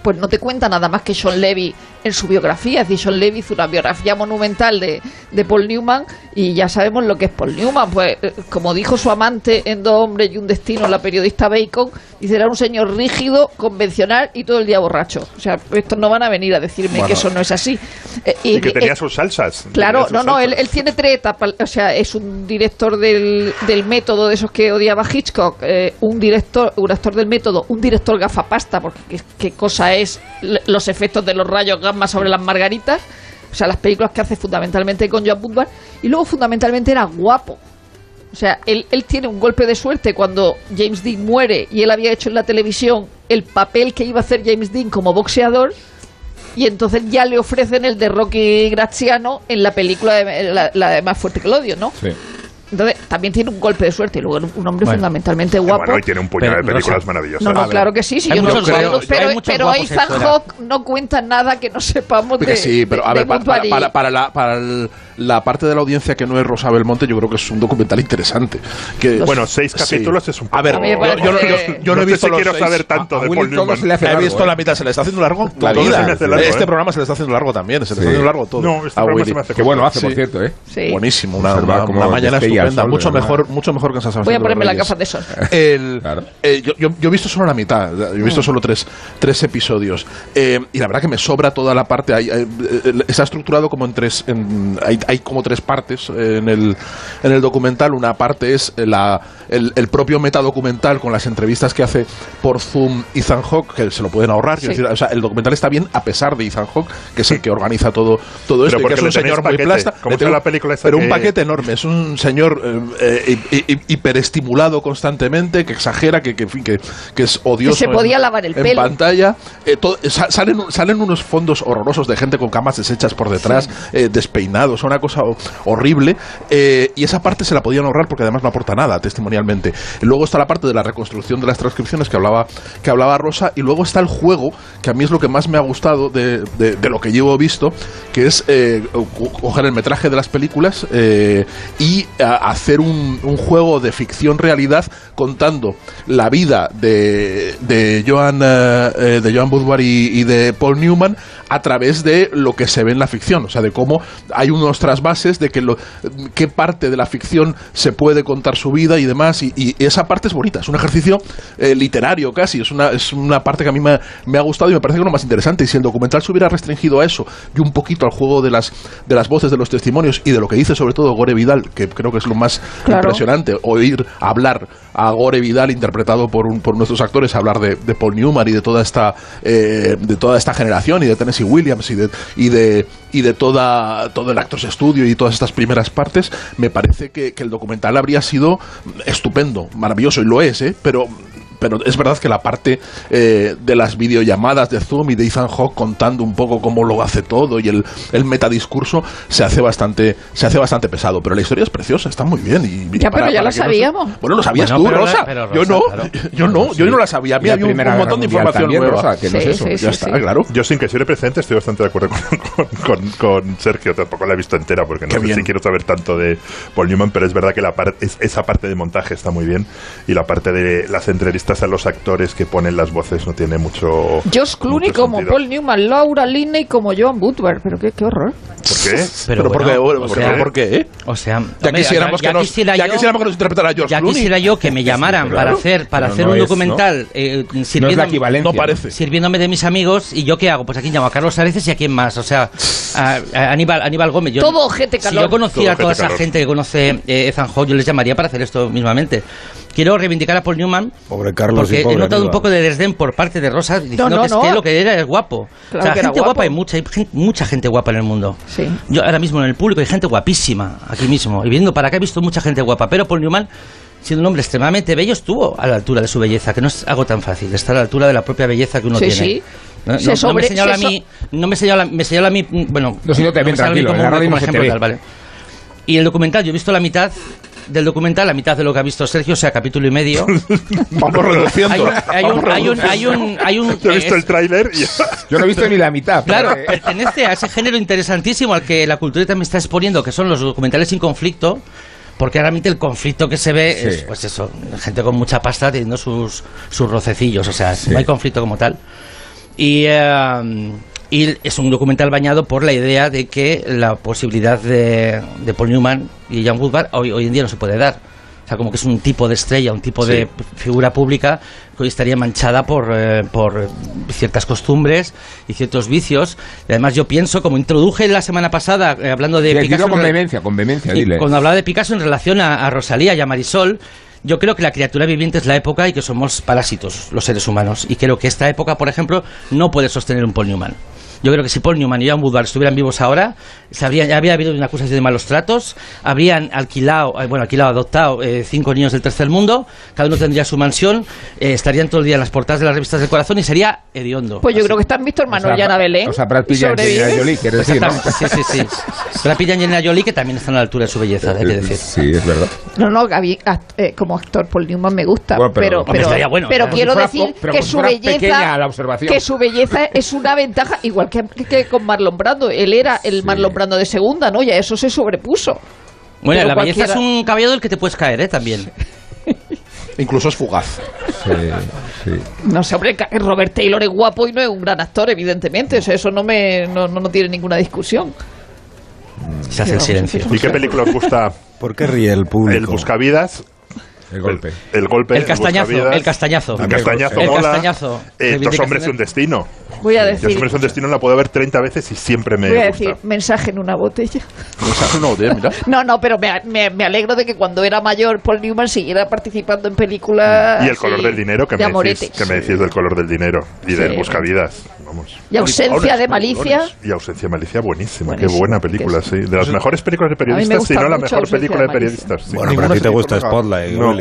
[SPEAKER 6] pues no te cuenta nada más que Sean Levy en su biografía. Es decir, Sean Levy hizo una biografía monumental de, de Paul Newman y ya sabemos lo que es Paul Newman. Pues, eh, como dijo su amante en Dos hombres y un destino, la periodista Bacon, dice, era un señor rígido, convencional y todo el día borracho. O sea, estos no van a venir a decirme
[SPEAKER 7] Bueno.
[SPEAKER 6] que eso no es así. Eh,
[SPEAKER 7] Y que tenía
[SPEAKER 6] eh,
[SPEAKER 7] sus salsas.
[SPEAKER 6] Claro,
[SPEAKER 7] sus
[SPEAKER 6] no, no, él,
[SPEAKER 7] salsas.
[SPEAKER 6] él tiene tres etapas. O sea, es un director del, del método de esos que odiaba Hitchcock, eh, un director, un actor del método, un director gafapasta, porque qué, qué cosa es l- los efectos de los rayos gamma sobre las margaritas. O sea, las películas que hace fundamentalmente con Joan Woodward. Y luego fundamentalmente era guapo. O sea, él, él tiene un golpe de suerte cuando James Dean muere y él había hecho en la televisión el papel que iba a hacer James Dean como boxeador y entonces ya le ofrecen el de Rocky Graziano en la película de, la, la de Más fuerte que el odio, ¿no?
[SPEAKER 3] Sí.
[SPEAKER 6] Entonces también tiene un golpe de suerte y luego un hombre
[SPEAKER 5] Bueno.
[SPEAKER 6] fundamentalmente guapo.
[SPEAKER 7] Bueno, y tiene un puñado
[SPEAKER 5] Pero,
[SPEAKER 7] de películas
[SPEAKER 5] Rosa,
[SPEAKER 7] maravillosas.
[SPEAKER 6] No, no,
[SPEAKER 7] A ver.
[SPEAKER 6] claro que sí, sí
[SPEAKER 5] Hay
[SPEAKER 6] yo no sé, pero,
[SPEAKER 5] hay
[SPEAKER 6] pero Ethan. Hawke no cuenta nada que no sepamos de,
[SPEAKER 4] Que sí, pero a
[SPEAKER 6] de-
[SPEAKER 4] ver,
[SPEAKER 6] de
[SPEAKER 4] para, para, para- para la, para el- la parte de la audiencia que no es Rosa Belmonte, yo creo que es un documental interesante. Que,
[SPEAKER 7] Bueno, seis
[SPEAKER 4] Sí.
[SPEAKER 7] capítulos es un poco...
[SPEAKER 4] A ver,
[SPEAKER 6] A mí me
[SPEAKER 4] yo, yo no- yo-
[SPEAKER 6] que-
[SPEAKER 4] yo no he
[SPEAKER 7] sé
[SPEAKER 4] visto
[SPEAKER 7] si
[SPEAKER 4] los
[SPEAKER 7] quiero
[SPEAKER 4] seis.
[SPEAKER 7] saber tanto
[SPEAKER 3] A
[SPEAKER 7] de Paul Newman.
[SPEAKER 3] se le hace
[SPEAKER 4] He
[SPEAKER 3] largo,
[SPEAKER 4] visto
[SPEAKER 3] ¿eh?
[SPEAKER 4] la mitad, se le está haciendo largo
[SPEAKER 3] La vida.
[SPEAKER 4] Este
[SPEAKER 7] ¿eh?
[SPEAKER 4] programa se le está haciendo largo también, se le
[SPEAKER 3] Sí.
[SPEAKER 4] está haciendo largo todo.
[SPEAKER 7] No, este
[SPEAKER 4] a
[SPEAKER 7] programa se me hace
[SPEAKER 3] Qué bueno hace,
[SPEAKER 7] Sí.
[SPEAKER 3] por cierto, ¿eh?
[SPEAKER 6] Sí.
[SPEAKER 4] Buenísimo, una mañana
[SPEAKER 3] sol,
[SPEAKER 4] mucho mejor, mucho mejor que en San
[SPEAKER 6] Voy a
[SPEAKER 4] Sebastián
[SPEAKER 6] ponerme
[SPEAKER 4] Reyes.
[SPEAKER 6] gafas de sol.
[SPEAKER 4] El-
[SPEAKER 3] Claro.
[SPEAKER 4] eh, yo, yo- yo he visto solo la mitad, yo he visto solo tres, tres episodios. Eh, y la verdad que me sobra toda la parte. hay- hay- eh, está estructurado como en tres. en- hay, hay como tres partes en el, en el documental. Una parte es la, el, el propio metadocumental con las entrevistas que hace por Zoom Ethan Hawke, que se lo pueden ahorrar. quiero
[SPEAKER 6] Sí.
[SPEAKER 4] decir, o sea, el documental está bien a pesar de Ethan Hawke, que es el que organiza todo, todo esto, y que
[SPEAKER 7] porque
[SPEAKER 4] es un señor muy
[SPEAKER 7] paquete.
[SPEAKER 4] plasta.
[SPEAKER 7] ¿Cómo
[SPEAKER 4] Le
[SPEAKER 7] se llama
[SPEAKER 4] tengo-
[SPEAKER 7] la película
[SPEAKER 4] Pero un
[SPEAKER 7] que-
[SPEAKER 4] paquete enorme. Es un señor eh, eh, hi- hiperestimulado constantemente, que exagera, que, que, en fin, que, que es odioso.
[SPEAKER 6] Que se podía
[SPEAKER 4] en-
[SPEAKER 6] lavar el
[SPEAKER 4] en
[SPEAKER 6] pelo.
[SPEAKER 4] pantalla. Eh, sa- salen, salen unos fondos horrorosos de gente con camas deshechas por detrás, eh, despeinados, una cosa ho- horrible. eh, y esa parte se la podían ahorrar porque además no aporta nada testimonialmente. Luego está la parte de la reconstrucción de las transcripciones que hablaba, que hablaba Rosa. Y luego está el juego, que a mí es lo que más me ha gustado de, de- de lo que llevo visto, que es eh, co- coger el metraje de las películas eh, y a- hacer un, un juego de ficción-realidad contando la vida de, de Joan eh, de Joan y de Paul Newman a través de lo que se ve en la ficción, o sea, de cómo hay unos trasvases de que lo, qué parte de la ficción se puede contar su vida y demás, y, y esa parte es bonita, es un ejercicio eh, literario casi, es una, es una parte que a mí me, me ha gustado y me parece que es lo más interesante, y si el documental se hubiera restringido a eso y un poquito al juego de las, de las voces de los testimonios y de lo que dice sobre todo Gore Vidal, que creo que es lo más
[SPEAKER 6] Claro.
[SPEAKER 4] impresionante, oír hablar a Gore Vidal interpretado por, un- por nuestros actores, hablar de, de Paul Newman y de toda esta eh, de toda esta generación y de Tennessee Williams y de y de y de toda todo el Actors Studio y todas estas primeras partes, me parece que, que el documental habría sido estupendo, maravilloso y lo es, ¿eh? pero pero es verdad que la parte eh, de las videollamadas de Zoom y de Ethan Hawke contando un poco cómo lo hace todo y el, el metadiscurso se hace bastante se hace bastante pesado pero la historia es preciosa está muy bien y
[SPEAKER 6] Ya, pero ya
[SPEAKER 4] no se-
[SPEAKER 6] sabíamos.
[SPEAKER 4] bueno lo sabías
[SPEAKER 5] Bueno,
[SPEAKER 4] tú
[SPEAKER 5] pero la-
[SPEAKER 4] Rosa
[SPEAKER 5] pero
[SPEAKER 4] yo no
[SPEAKER 5] claro.
[SPEAKER 4] yo no yo no la sabía había un, un montón de información
[SPEAKER 3] también,
[SPEAKER 4] nueva
[SPEAKER 3] Rosa, que no es
[SPEAKER 6] Sí,
[SPEAKER 3] eso.
[SPEAKER 6] sí,
[SPEAKER 4] ya
[SPEAKER 6] sí,
[SPEAKER 4] está
[SPEAKER 6] sí.
[SPEAKER 4] claro
[SPEAKER 7] Yo sin que soy presente estoy bastante de acuerdo con, con- con Sergio, tampoco la he visto entera porque no
[SPEAKER 4] Qué
[SPEAKER 7] sé
[SPEAKER 4] bien.
[SPEAKER 7] si quiero saber tanto de Paul Newman, pero es verdad que la par- es- esa parte de montaje está muy bien y la parte de las entrevistas a los actores que ponen las voces no tiene mucho...
[SPEAKER 6] Josh Clooney
[SPEAKER 7] mucho
[SPEAKER 6] como
[SPEAKER 7] sentido.
[SPEAKER 6] Paul Newman, Laura Linney como Joan Woodward. Pero qué, qué horror.
[SPEAKER 7] ¿Por qué?
[SPEAKER 5] Pero,
[SPEAKER 4] pero, ¿por
[SPEAKER 5] bueno,
[SPEAKER 4] qué?
[SPEAKER 5] o
[SPEAKER 4] ¿Por
[SPEAKER 5] sea,
[SPEAKER 4] qué? ¿Por qué? eh?
[SPEAKER 5] O sea,
[SPEAKER 4] ya
[SPEAKER 5] hombre,
[SPEAKER 4] quisiéramos
[SPEAKER 5] ya
[SPEAKER 4] que nos
[SPEAKER 5] quisiera
[SPEAKER 4] ya
[SPEAKER 5] yo-
[SPEAKER 4] quisiéramos que nos interpretara George
[SPEAKER 5] ya
[SPEAKER 4] Clooney
[SPEAKER 5] quisiera yo que me llamaran para
[SPEAKER 4] claro.
[SPEAKER 5] hacer para hacer
[SPEAKER 3] no
[SPEAKER 5] un
[SPEAKER 3] es,
[SPEAKER 5] documental eh,
[SPEAKER 3] No es
[SPEAKER 5] sirviendo-
[SPEAKER 3] la equivalencia.
[SPEAKER 4] no parece
[SPEAKER 5] sirviéndome de mis amigos y yo qué hago pues a quién llamo a Carlos Areces y a quién más o sea a, a Aníbal Aníbal Gómez yo,
[SPEAKER 6] Todo
[SPEAKER 5] si
[SPEAKER 6] calor.
[SPEAKER 5] yo conociera
[SPEAKER 7] Todo
[SPEAKER 5] a toda esa
[SPEAKER 7] calor.
[SPEAKER 5] gente que conoce eh, Ethan Hawke yo les llamaría para hacer esto mismamente quiero reivindicar a Paul Newman
[SPEAKER 2] Pobre Carlos
[SPEAKER 5] porque
[SPEAKER 2] y pobre
[SPEAKER 5] he notado un poco de desdén por parte de Rosa diciendo
[SPEAKER 6] no,
[SPEAKER 5] que
[SPEAKER 6] no.
[SPEAKER 5] es que lo que era es guapo
[SPEAKER 6] Claro
[SPEAKER 5] o sea
[SPEAKER 6] que era
[SPEAKER 5] gente
[SPEAKER 6] guapo.
[SPEAKER 5] guapa hay mucha hay gen- mucha gente guapa en el mundo
[SPEAKER 6] Sí.
[SPEAKER 5] yo ahora mismo en el público hay gente guapísima aquí mismo. Y viendo para acá he visto mucha gente guapa. Pero Paul Newman, siendo un hombre extremadamente bello, estuvo a la altura de su belleza, que no es algo tan fácil. Está a la altura de la propia belleza que uno
[SPEAKER 6] Sí,
[SPEAKER 5] tiene.
[SPEAKER 6] sí.
[SPEAKER 5] No,
[SPEAKER 6] Se
[SPEAKER 5] no- me señala a
[SPEAKER 6] se so-
[SPEAKER 5] mí, no me señala, me señala a mí, mm, bueno,
[SPEAKER 3] No,
[SPEAKER 5] a mí
[SPEAKER 3] tranquilo,
[SPEAKER 5] como,
[SPEAKER 3] en la radio
[SPEAKER 5] como
[SPEAKER 3] no se te
[SPEAKER 5] ejemplo
[SPEAKER 3] ve.
[SPEAKER 5] tal, vale. Y el documental, yo he visto la mitad del documental, la mitad de lo que ha visto Sergio, o sea, capítulo y medio.
[SPEAKER 4] vamos reduciendo
[SPEAKER 5] Hay un, hay un, hay un, hay
[SPEAKER 7] Yo he visto
[SPEAKER 5] es-
[SPEAKER 7] el tráiler y...
[SPEAKER 3] Yo no he visto ni la mitad.
[SPEAKER 5] Claro,
[SPEAKER 3] pero, eh,
[SPEAKER 5] pertenece a ese género interesantísimo al que la cultura también está exponiendo, que son los documentales sin conflicto, porque realmente el conflicto que se ve
[SPEAKER 3] Sí.
[SPEAKER 5] es, pues eso, gente con mucha pasta teniendo sus, sus rocecillos, o sea,
[SPEAKER 3] Sí.
[SPEAKER 5] no hay conflicto como tal. Y, eh, y es un documental bañado por la idea de que la posibilidad de, de Paul Newman y Jan Woodward hoy, hoy en día no se puede dar. O sea, como que es un tipo de estrella, un tipo de figura pública que hoy estaría manchada por, eh, por ciertas costumbres y ciertos vicios. Y además yo pienso, como introduje la semana pasada, eh, hablando de
[SPEAKER 3] sí,
[SPEAKER 5] Picasso...
[SPEAKER 3] dilo con vehemencia, con vehemencia, dile.
[SPEAKER 5] Cuando hablaba de Picasso en relación a, a Rosalía y a Marisol, yo creo que la criatura viviente es la época y que somos parásitos los seres humanos. Y creo que esta época, por ejemplo, no puede sostener un Paul Newman. Yo creo que si Paul Newman y Joan Woodward estuvieran vivos ahora, se habría, habría habido una acusación de malos tratos, habrían alquilado, eh, bueno, alquilado, adoptado eh, cinco niños del tercer mundo, cada uno tendría su mansión, eh, estarían todo el día en las portadas de las revistas del corazón y sería hediondo.
[SPEAKER 6] Pues yo creo que están visto hermano
[SPEAKER 3] O sea,
[SPEAKER 6] Yana Belén.
[SPEAKER 3] O sea, Brad Pitt y. Angelina Jolie, quieres decir,
[SPEAKER 5] sí, sí, sí. Brad Pitt y Angelina Jolie, que también están a la altura de su belleza, hay que decir.
[SPEAKER 3] Sí, es verdad.
[SPEAKER 6] No, no, Gaby, act- eh, como actor Paul Newman me gusta,
[SPEAKER 3] Bueno, pero-
[SPEAKER 6] pero, pero,
[SPEAKER 5] estaría bueno,
[SPEAKER 6] pero quiero decir que su belleza,
[SPEAKER 3] pequeña la observación.
[SPEAKER 6] que su belleza es una ventaja, igual que, que con Marlon Brando. Él era el Marlon Brando de segunda, ¿no? Y a eso se sobrepuso.
[SPEAKER 5] Bueno,
[SPEAKER 6] Pero
[SPEAKER 5] la belleza
[SPEAKER 6] cualquiera-
[SPEAKER 5] es un cabello del que te puedes caer, ¿eh? También.
[SPEAKER 4] incluso es fugaz
[SPEAKER 3] Sí, sí.
[SPEAKER 6] No sé, hombre, que Robert Taylor es guapo y no es un gran actor, evidentemente. O sea, eso no me no, no, no tiene ninguna discusión.
[SPEAKER 5] Se hace el silencio.
[SPEAKER 7] ¿Y qué película os gusta?
[SPEAKER 2] ¿Por qué ríe el público?
[SPEAKER 7] El Buscavidas
[SPEAKER 3] El golpe.
[SPEAKER 7] El, el golpe.
[SPEAKER 5] El castañazo, el castañazo.
[SPEAKER 7] El castañazo
[SPEAKER 5] El
[SPEAKER 7] mola.
[SPEAKER 5] castañazo.
[SPEAKER 7] Eh, Dos hombres y un destino.
[SPEAKER 6] Voy a
[SPEAKER 7] Dos
[SPEAKER 6] decir,
[SPEAKER 7] hombres y un destino la puedo ver 30 veces y siempre me
[SPEAKER 6] voy a
[SPEAKER 7] gusta.
[SPEAKER 6] decir mensaje en una botella.
[SPEAKER 4] Mensaje no, de, mira.
[SPEAKER 6] No, no, pero me, me- me alegro de que cuando era mayor Paul Newman siguiera participando en películas.
[SPEAKER 7] Y el color del dinero, que
[SPEAKER 6] de
[SPEAKER 7] me, decís, que me decís del color del dinero y
[SPEAKER 6] Sí.
[SPEAKER 7] del buscavidas. Vamos.
[SPEAKER 6] Y ausencia de malicia.
[SPEAKER 7] Y ausencia de malicia, buenísima. Qué buena película, sí. De las mejores películas de periodistas, si no la mejor película
[SPEAKER 6] de
[SPEAKER 7] de periodistas. sí.
[SPEAKER 2] Bueno, pero a ti te gusta Spotlight,
[SPEAKER 7] No.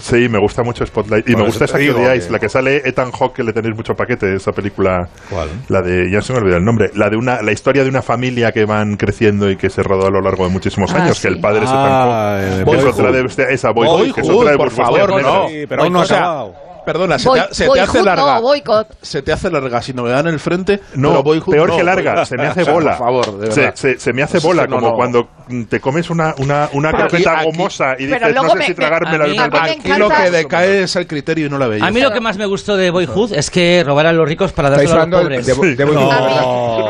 [SPEAKER 7] Sí, me gusta mucho Spotlight. Y me gusta esa que
[SPEAKER 2] digo
[SPEAKER 7] odiáis,
[SPEAKER 2] que-
[SPEAKER 7] la que sale Ethan Hawke, que le tenéis mucho paquete, esa película.
[SPEAKER 2] ¿Cuál?
[SPEAKER 7] La de, ya se me olvidó el nombre, la de una, la historia de una familia que van creciendo y que se rodó a lo largo de muchísimos
[SPEAKER 6] Ah,
[SPEAKER 7] años,
[SPEAKER 6] sí.
[SPEAKER 7] que el padre es
[SPEAKER 2] Ah,
[SPEAKER 7] Ethan
[SPEAKER 2] eh,
[SPEAKER 7] Hawke. que es
[SPEAKER 2] Boyhood.
[SPEAKER 7] otra de, esa Boyhood, que es
[SPEAKER 4] Boyhood,
[SPEAKER 7] otra de
[SPEAKER 4] por favor, no.
[SPEAKER 2] Sí, pero aún no ha
[SPEAKER 4] O sea,
[SPEAKER 2] acabado.
[SPEAKER 4] Perdona, se,
[SPEAKER 6] Boy-
[SPEAKER 4] te, se te hace larga.
[SPEAKER 6] No.
[SPEAKER 4] Se te hace larga si novedad en el frente.
[SPEAKER 7] No,
[SPEAKER 4] Boyhood
[SPEAKER 7] peor
[SPEAKER 4] no.
[SPEAKER 7] que larga, se me hace
[SPEAKER 4] O sea,
[SPEAKER 7] bola.
[SPEAKER 4] Por favor, de
[SPEAKER 7] se,
[SPEAKER 4] verdad.
[SPEAKER 7] se- se me hace
[SPEAKER 4] Pues
[SPEAKER 7] bola,
[SPEAKER 4] no,
[SPEAKER 7] como
[SPEAKER 4] no.
[SPEAKER 7] cuando te comes una, una, una croqueta gomosa y dices, no sé
[SPEAKER 6] me-
[SPEAKER 7] si
[SPEAKER 6] me-
[SPEAKER 7] tragármela
[SPEAKER 5] a
[SPEAKER 7] de
[SPEAKER 5] mí-
[SPEAKER 7] una
[SPEAKER 6] a mí me
[SPEAKER 7] vez.
[SPEAKER 4] Aquí lo que decae es el criterio y no la belleza.
[SPEAKER 5] A mí lo que más me gustó de Boyhood es que robaran los ricos para dárselo a los
[SPEAKER 3] de,
[SPEAKER 5] pobres.
[SPEAKER 3] de, de
[SPEAKER 2] No.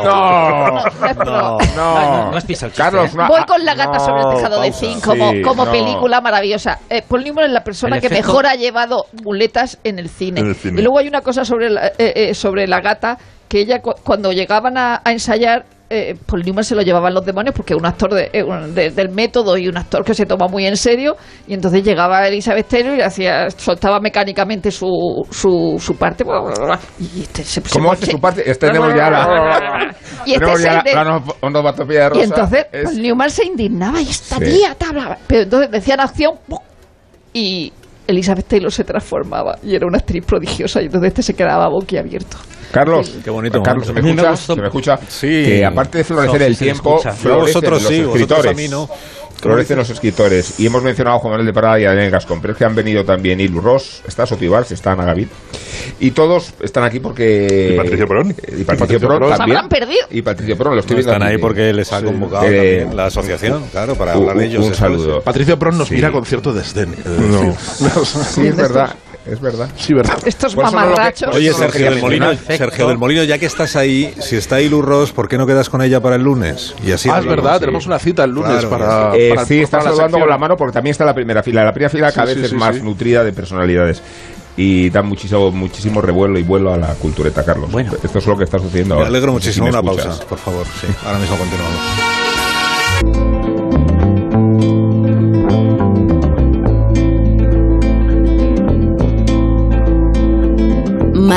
[SPEAKER 3] No,
[SPEAKER 6] No,
[SPEAKER 3] no,
[SPEAKER 5] No, no has pisado
[SPEAKER 3] Carlos,
[SPEAKER 6] Voy con la gata
[SPEAKER 3] no,
[SPEAKER 6] sobre el tejado de zinc como,
[SPEAKER 3] no.
[SPEAKER 6] película maravillosa. Eh, Paul Newman es la persona que mejor ha llevado muletas en el cine.
[SPEAKER 7] En el cine.
[SPEAKER 6] Y luego hay una cosa sobre la, eh, eh, sobre la gata que ella cu- cuando llegaban a, a ensayar eh, Paul Newman se lo llevaban los demonios porque un actor de- eh, un- de- del método y un actor que se toma muy en serio y entonces llegaba Elizabeth Taylor y hacía soltaba mecánicamente su, su, su parte y este se,
[SPEAKER 3] ¿Cómo hace su parte? Este tenemos ya la...
[SPEAKER 6] y este
[SPEAKER 3] tenemos ya la,
[SPEAKER 6] de-
[SPEAKER 3] la onomatopeya rosa.
[SPEAKER 6] y entonces
[SPEAKER 3] Es-
[SPEAKER 6] Paul Newman se indignaba y esta
[SPEAKER 3] Sí.
[SPEAKER 6] tía te hablaba. Pero entonces decían acción y Elizabeth Taylor se transformaba y era una actriz prodigiosa y entonces este se quedaba boquiabierto.
[SPEAKER 3] Carlos,
[SPEAKER 2] Qué bonito
[SPEAKER 3] Carlos, ¿se me escucha? ¿Se me escucha?
[SPEAKER 2] Sí.
[SPEAKER 3] Que aparte de florecer
[SPEAKER 5] No,
[SPEAKER 3] el
[SPEAKER 5] sí
[SPEAKER 3] tiempo,
[SPEAKER 2] Vosotros
[SPEAKER 3] los
[SPEAKER 2] sí, vosotros
[SPEAKER 3] escritores.
[SPEAKER 2] a mí no.
[SPEAKER 3] Florecen los escritores. Y hemos mencionado a Juan Manuel de Parada y a Daniel Gascón, pero es que han venido también Ilu Ross, está Sotibars, está Ana Gavid. Y todos están aquí porque...
[SPEAKER 7] ¿Y Patricio Perón?
[SPEAKER 3] Y Patricio,
[SPEAKER 4] Patricio
[SPEAKER 3] Perón
[SPEAKER 4] Perón.
[SPEAKER 6] Se
[SPEAKER 3] también.
[SPEAKER 6] habrán perdido.
[SPEAKER 3] Y Patricio Perón, lo estoy viendo
[SPEAKER 2] Están
[SPEAKER 3] aquí.
[SPEAKER 2] ahí porque les ha convocado
[SPEAKER 3] Eh,
[SPEAKER 2] también la asociación, claro, para
[SPEAKER 3] un-
[SPEAKER 2] hablar de ellos.
[SPEAKER 3] Un saludo.
[SPEAKER 4] Patricio Pron nos
[SPEAKER 3] Sí.
[SPEAKER 4] mira con cierto desdén.
[SPEAKER 7] No.
[SPEAKER 3] Sí, es verdad, es verdad.
[SPEAKER 4] Sí, verdad.
[SPEAKER 6] Estos
[SPEAKER 3] no que-
[SPEAKER 6] mamarrachos.
[SPEAKER 2] Oye, Sergio del Molino. Sergio del Molino, ya que estás ahí, si está Ilu Ross, ¿por qué no quedas con ella para el lunes? Y así
[SPEAKER 4] Ah, es verdad,
[SPEAKER 3] sí.
[SPEAKER 4] tenemos una cita el lunes
[SPEAKER 2] Claro,
[SPEAKER 4] para,
[SPEAKER 3] Eh,
[SPEAKER 4] para-
[SPEAKER 3] sí, está
[SPEAKER 4] para
[SPEAKER 3] saludando
[SPEAKER 4] sección.
[SPEAKER 3] con la mano porque también está la primera fila. La primera fila cada
[SPEAKER 4] Sí,
[SPEAKER 3] vez
[SPEAKER 4] sí,
[SPEAKER 3] es
[SPEAKER 4] sí,
[SPEAKER 3] más
[SPEAKER 4] sí.
[SPEAKER 3] nutrida de personalidades. Y da muchísimo, muchísimo revuelo y vuelo a la cultureta, Carlos.
[SPEAKER 5] Bueno.
[SPEAKER 3] Esto es lo que está sucediendo
[SPEAKER 2] Me
[SPEAKER 3] ahora.
[SPEAKER 2] alegro
[SPEAKER 3] sé si
[SPEAKER 2] muchísimo.
[SPEAKER 3] me
[SPEAKER 2] Una
[SPEAKER 3] escuchas.
[SPEAKER 2] pausa, por favor. Sí, ahora mismo continuamos.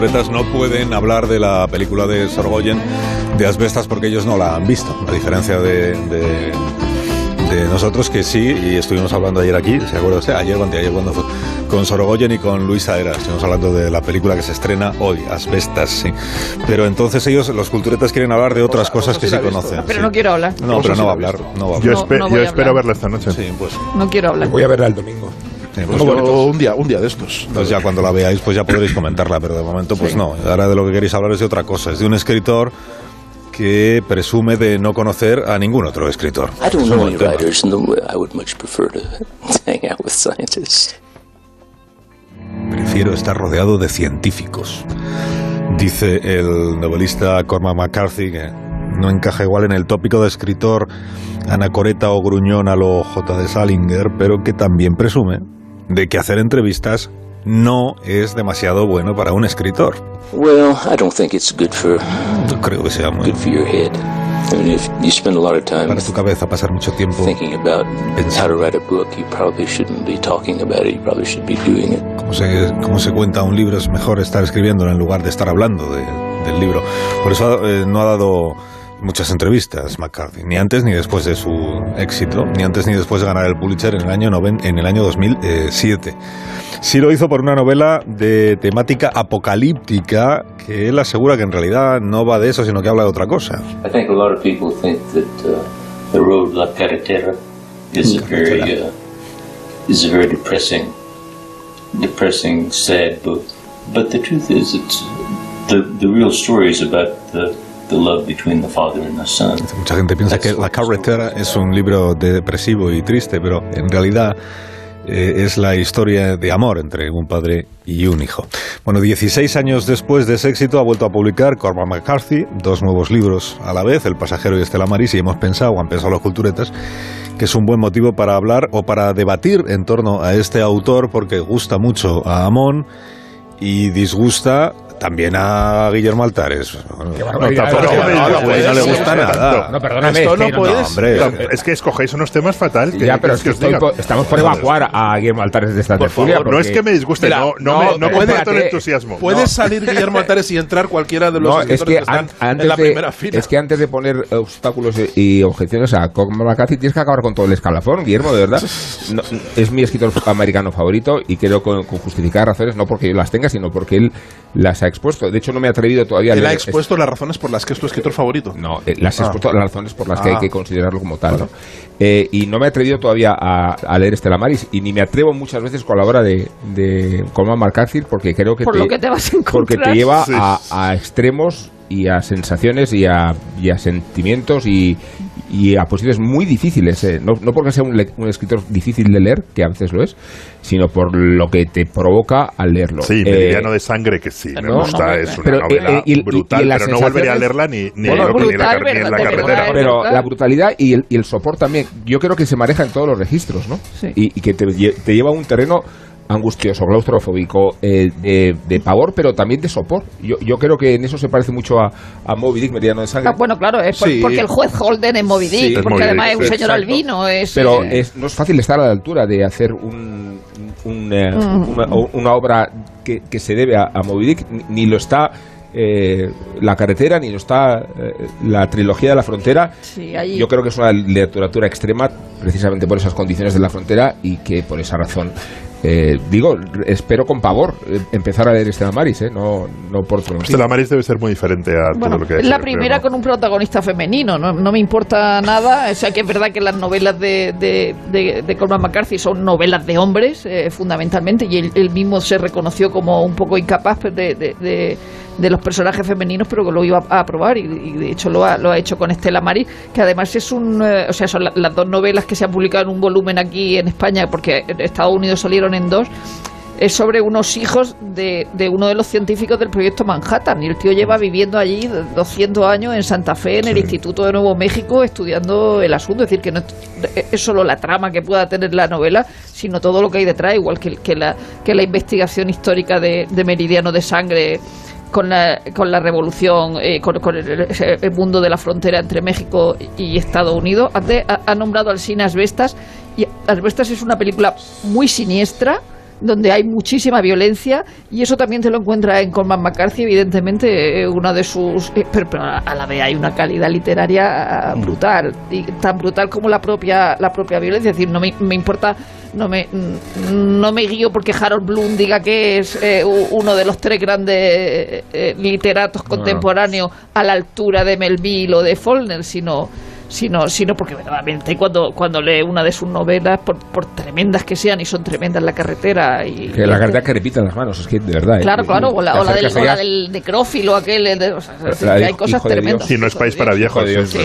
[SPEAKER 2] No pueden hablar de la película de Sorgoyen de Asbestas porque ellos no la han visto, a diferencia de, de, de nosotros que sí, y estuvimos hablando ayer aquí, ¿se acuerda usted? Ayer, cuando, ayer cuando fue, con Sorogoyen y con Luisa Era, estuvimos hablando de la película que se estrena hoy, Asbestas, sí. Pero entonces ellos, los culturetas, quieren hablar de otras cosas que sí conocen.
[SPEAKER 6] Pero
[SPEAKER 2] sí.
[SPEAKER 6] no quiero hablar.
[SPEAKER 2] No, pero no va a hablar, no va a
[SPEAKER 7] Yo,
[SPEAKER 2] hablar.
[SPEAKER 6] No,
[SPEAKER 7] espe-
[SPEAKER 6] no
[SPEAKER 7] yo
[SPEAKER 6] voy a
[SPEAKER 7] espero
[SPEAKER 6] hablar.
[SPEAKER 7] verla esta noche.
[SPEAKER 2] Sí, pues,
[SPEAKER 6] No quiero hablar.
[SPEAKER 3] Voy a verla el domingo.
[SPEAKER 2] Sí, pues yo-
[SPEAKER 4] un día, un día de estos.
[SPEAKER 2] Pues ya cuando la veáis, pues ya podréis comentarla, pero de momento, pues no. Ahora de lo que queréis hablar es de otra cosa. Es de un escritor que presume de no conocer a ningún otro escritor.
[SPEAKER 11] I don't
[SPEAKER 2] Es un
[SPEAKER 11] know
[SPEAKER 2] buen
[SPEAKER 11] any
[SPEAKER 2] tema.
[SPEAKER 11] writers, and I would much prefer to hang out with scientists.
[SPEAKER 2] Prefiero estar rodeado de científicos. Dice el novelista Cormac McCarthy que no encaja igual en el tópico de escritor anacoreta o gruñón a lo J. de Salinger, pero que también presume de que hacer entrevistas no es demasiado bueno para un escritor.
[SPEAKER 11] Well, I don't think it's good for
[SPEAKER 2] No creo que sea muy
[SPEAKER 11] good for your head. I mean, if you spend a lot of time
[SPEAKER 2] para tu cabeza pasar mucho tiempo
[SPEAKER 11] thinking about how to write a book, you probably shouldn't be talking about it. You probably should be doing it.
[SPEAKER 2] cómo se, cómo se cuenta un libro, es mejor estar escribiéndolo en lugar de estar hablando de del libro. Por eso eh, no ha dado muchas entrevistas McCarthy, ni antes ni después de su éxito, ni antes ni después de ganar el Pulitzer en el año, noven- en el año 2007. Sí lo hizo por una novela de temática apocalíptica que él asegura que en realidad no va de eso, sino que habla de otra cosa.
[SPEAKER 11] I think a lot of people think that the road La Carretera is a very is a very depressing, depressing, sad book. But the truth is, it's the the real story is about the the love between the father and the son.
[SPEAKER 2] Mucha gente piensa que La Carretera es un libro depresivo y triste, pero en realidad eh, es la historia de amor entre un padre y un hijo. Bueno, 16 años después de ese éxito ha vuelto a publicar Cormac McCarthy dos nuevos libros a la vez, El pasajero y Estela Maris, y hemos pensado, han pensado los culturetas, que es un buen motivo para hablar o para debatir en torno a este autor porque gusta mucho a Amón y disgusta también a Guillermo Altares. No,
[SPEAKER 3] barbaridad,
[SPEAKER 2] tampoco
[SPEAKER 3] no,
[SPEAKER 2] me-
[SPEAKER 3] no, no
[SPEAKER 2] no le gusta
[SPEAKER 3] no,
[SPEAKER 2] nada.
[SPEAKER 3] no, perdóname,
[SPEAKER 7] Esto
[SPEAKER 3] es
[SPEAKER 7] no
[SPEAKER 3] que no,
[SPEAKER 7] puedes.
[SPEAKER 3] no,
[SPEAKER 2] hombre.
[SPEAKER 7] No, es que escogéis unos temas fatal. que-
[SPEAKER 3] Ya, pero es que por- estamos por evacuar a Guillermo Altares de esta
[SPEAKER 7] Por
[SPEAKER 3] tertulia.
[SPEAKER 7] favor, no es que me disguste,
[SPEAKER 3] Mira,
[SPEAKER 7] no, no, me, no
[SPEAKER 3] pero
[SPEAKER 7] comparto el entusiasmo.
[SPEAKER 4] Puedes
[SPEAKER 7] No.
[SPEAKER 4] salir Guillermo Altares y entrar cualquiera de los
[SPEAKER 3] No, es que,
[SPEAKER 4] que, están
[SPEAKER 3] an- antes
[SPEAKER 4] en la
[SPEAKER 3] de,
[SPEAKER 4] primera fila.
[SPEAKER 3] es que antes de poner obstáculos y y objeciones a McCarthy tienes que acabar con todo el escalafón, Guillermo, de verdad. No, es mi escritor americano favorito y creo con, con justificar razones, no porque yo las tenga, sino porque él las ha expuesto. De hecho, no me he atrevido todavía a
[SPEAKER 4] Él ha
[SPEAKER 3] leer-
[SPEAKER 4] expuesto las razones por las que es tu escritor favorito.
[SPEAKER 3] No, eh, las he
[SPEAKER 4] Ah.
[SPEAKER 3] expuesto las razones por las que
[SPEAKER 4] Ah.
[SPEAKER 3] hay que considerarlo como tal. ¿no? Eh, y no me he atrevido todavía a, a leer Estela Maris y ni me atrevo muchas veces con la obra de, de Cormac McCarthy porque creo que
[SPEAKER 6] Por
[SPEAKER 3] te,
[SPEAKER 6] lo que te vas a
[SPEAKER 3] porque
[SPEAKER 6] encontrar.
[SPEAKER 3] te lleva
[SPEAKER 7] Sí.
[SPEAKER 3] a, a extremos y a sensaciones y a, y a sentimientos y, y a posiciones muy difíciles. eh. No, no porque sea un, le- un escritor difícil de leer, que a veces lo es, sino por lo que te provoca al leerlo.
[SPEAKER 7] Sí,
[SPEAKER 3] Eh,
[SPEAKER 7] Meridiano de Sangre, que sí, me
[SPEAKER 3] no,
[SPEAKER 7] gusta,
[SPEAKER 3] no,
[SPEAKER 7] es una
[SPEAKER 3] pero, eh,
[SPEAKER 7] novela
[SPEAKER 3] eh, y- y-
[SPEAKER 7] brutal,
[SPEAKER 3] y las
[SPEAKER 7] pero no volvería a leerla ni, ni,
[SPEAKER 3] Bueno,
[SPEAKER 7] en- ni en la,
[SPEAKER 6] brutal,
[SPEAKER 7] car- ni en la carretera.
[SPEAKER 3] pero la brutalidad y el, y el sopor también, yo creo que se maneja en todos los registros, ¿no?
[SPEAKER 6] Sí.
[SPEAKER 3] Y, y que te, te lleva a un terreno angustioso, claustrofóbico, eh, de, de pavor, pero también de sopor. Yo, yo creo que en eso se parece mucho a, a Moby Dick, Meridiano de Sangre.
[SPEAKER 6] Ah, bueno, claro, es por-
[SPEAKER 4] Sí.
[SPEAKER 6] porque el juez Holden es Moby Dick,
[SPEAKER 3] Sí,
[SPEAKER 6] porque
[SPEAKER 7] Moby
[SPEAKER 6] además
[SPEAKER 7] Dick,
[SPEAKER 6] es un señor
[SPEAKER 3] exacto.
[SPEAKER 6] albino. Es,
[SPEAKER 3] pero
[SPEAKER 6] eh,
[SPEAKER 3] es, no es fácil estar a la altura de hacer un, un, eh,
[SPEAKER 6] Mm.
[SPEAKER 3] una, una obra que, que se debe a, a Moby Dick, ni, ni lo está eh, La carretera, ni lo está eh, la trilogía de la frontera.
[SPEAKER 6] sí, ahí-
[SPEAKER 3] Yo creo que es una literatura extrema precisamente por esas condiciones de la frontera y que por esa razón, eh, digo, espero con pavor eh, empezar a leer Estela Maris, eh, no, no por otro.
[SPEAKER 7] Estela Maris debe ser muy diferente a
[SPEAKER 6] Bueno,
[SPEAKER 7] todo lo que
[SPEAKER 6] es
[SPEAKER 7] es
[SPEAKER 6] la primera
[SPEAKER 7] creo,
[SPEAKER 6] con un protagonista femenino, no, no me importa nada. O sea, que es verdad que las novelas de, de, de, de Cormac McCarthy son novelas de hombres, eh, fundamentalmente, y él, él mismo se reconoció como un poco incapaz pues, de, de, de- los personajes femeninos, pero que lo iba a aprobar, y, y de hecho lo ha, lo ha hecho con Estela Maris, que además es un. eh, o sea, son la- las dos novelas que se han publicado en un volumen aquí en España, porque en Estados Unidos salieron en dos es sobre unos hijos de, de uno de los científicos del proyecto Manhattan. Y el tío lleva viviendo allí 200 años en Santa Fe, en el Instituto de Nuevo México, estudiando el asunto. Es decir, que no es es solo la trama que pueda tener la novela, sino todo lo que hay detrás, igual que, que, la, que la investigación histórica de, de Meridiano de Sangre con la, con la revolución, eh, con, con el, mundo de la frontera entre México y Estados Unidos. Antes ha, ha nombrado al cine Asbestas, y Asbestas es una película muy siniestra, donde hay muchísima violencia, y eso también te lo encuentra en Cormac McCarthy, evidentemente, eh, una de sus... eh, pero, pero a la vez hay una calidad literaria ah, brutal, y tan brutal como la propia, la propia violencia. Es decir, no me, me importa no me no me guío porque Harold Bloom diga que es eh, uno de los tres grandes eh, eh, literatos contemporáneos a la altura de Melville o de Faulkner, sino sino sino porque verdaderamente cuando cuando lee una de sus novelas por, por tremendas que sean y son tremendas la carretera y
[SPEAKER 3] Que la carretera que repita las manos, es que de verdad. eh,
[SPEAKER 6] claro claro o la, o la del, o la
[SPEAKER 3] allá-
[SPEAKER 6] del necrófilo aquel el de- o sea, es decir,
[SPEAKER 3] La
[SPEAKER 6] que
[SPEAKER 3] de
[SPEAKER 6] hay cosas tremendas
[SPEAKER 7] Sí, no es país para viejos.
[SPEAKER 3] De Dios,
[SPEAKER 7] sí,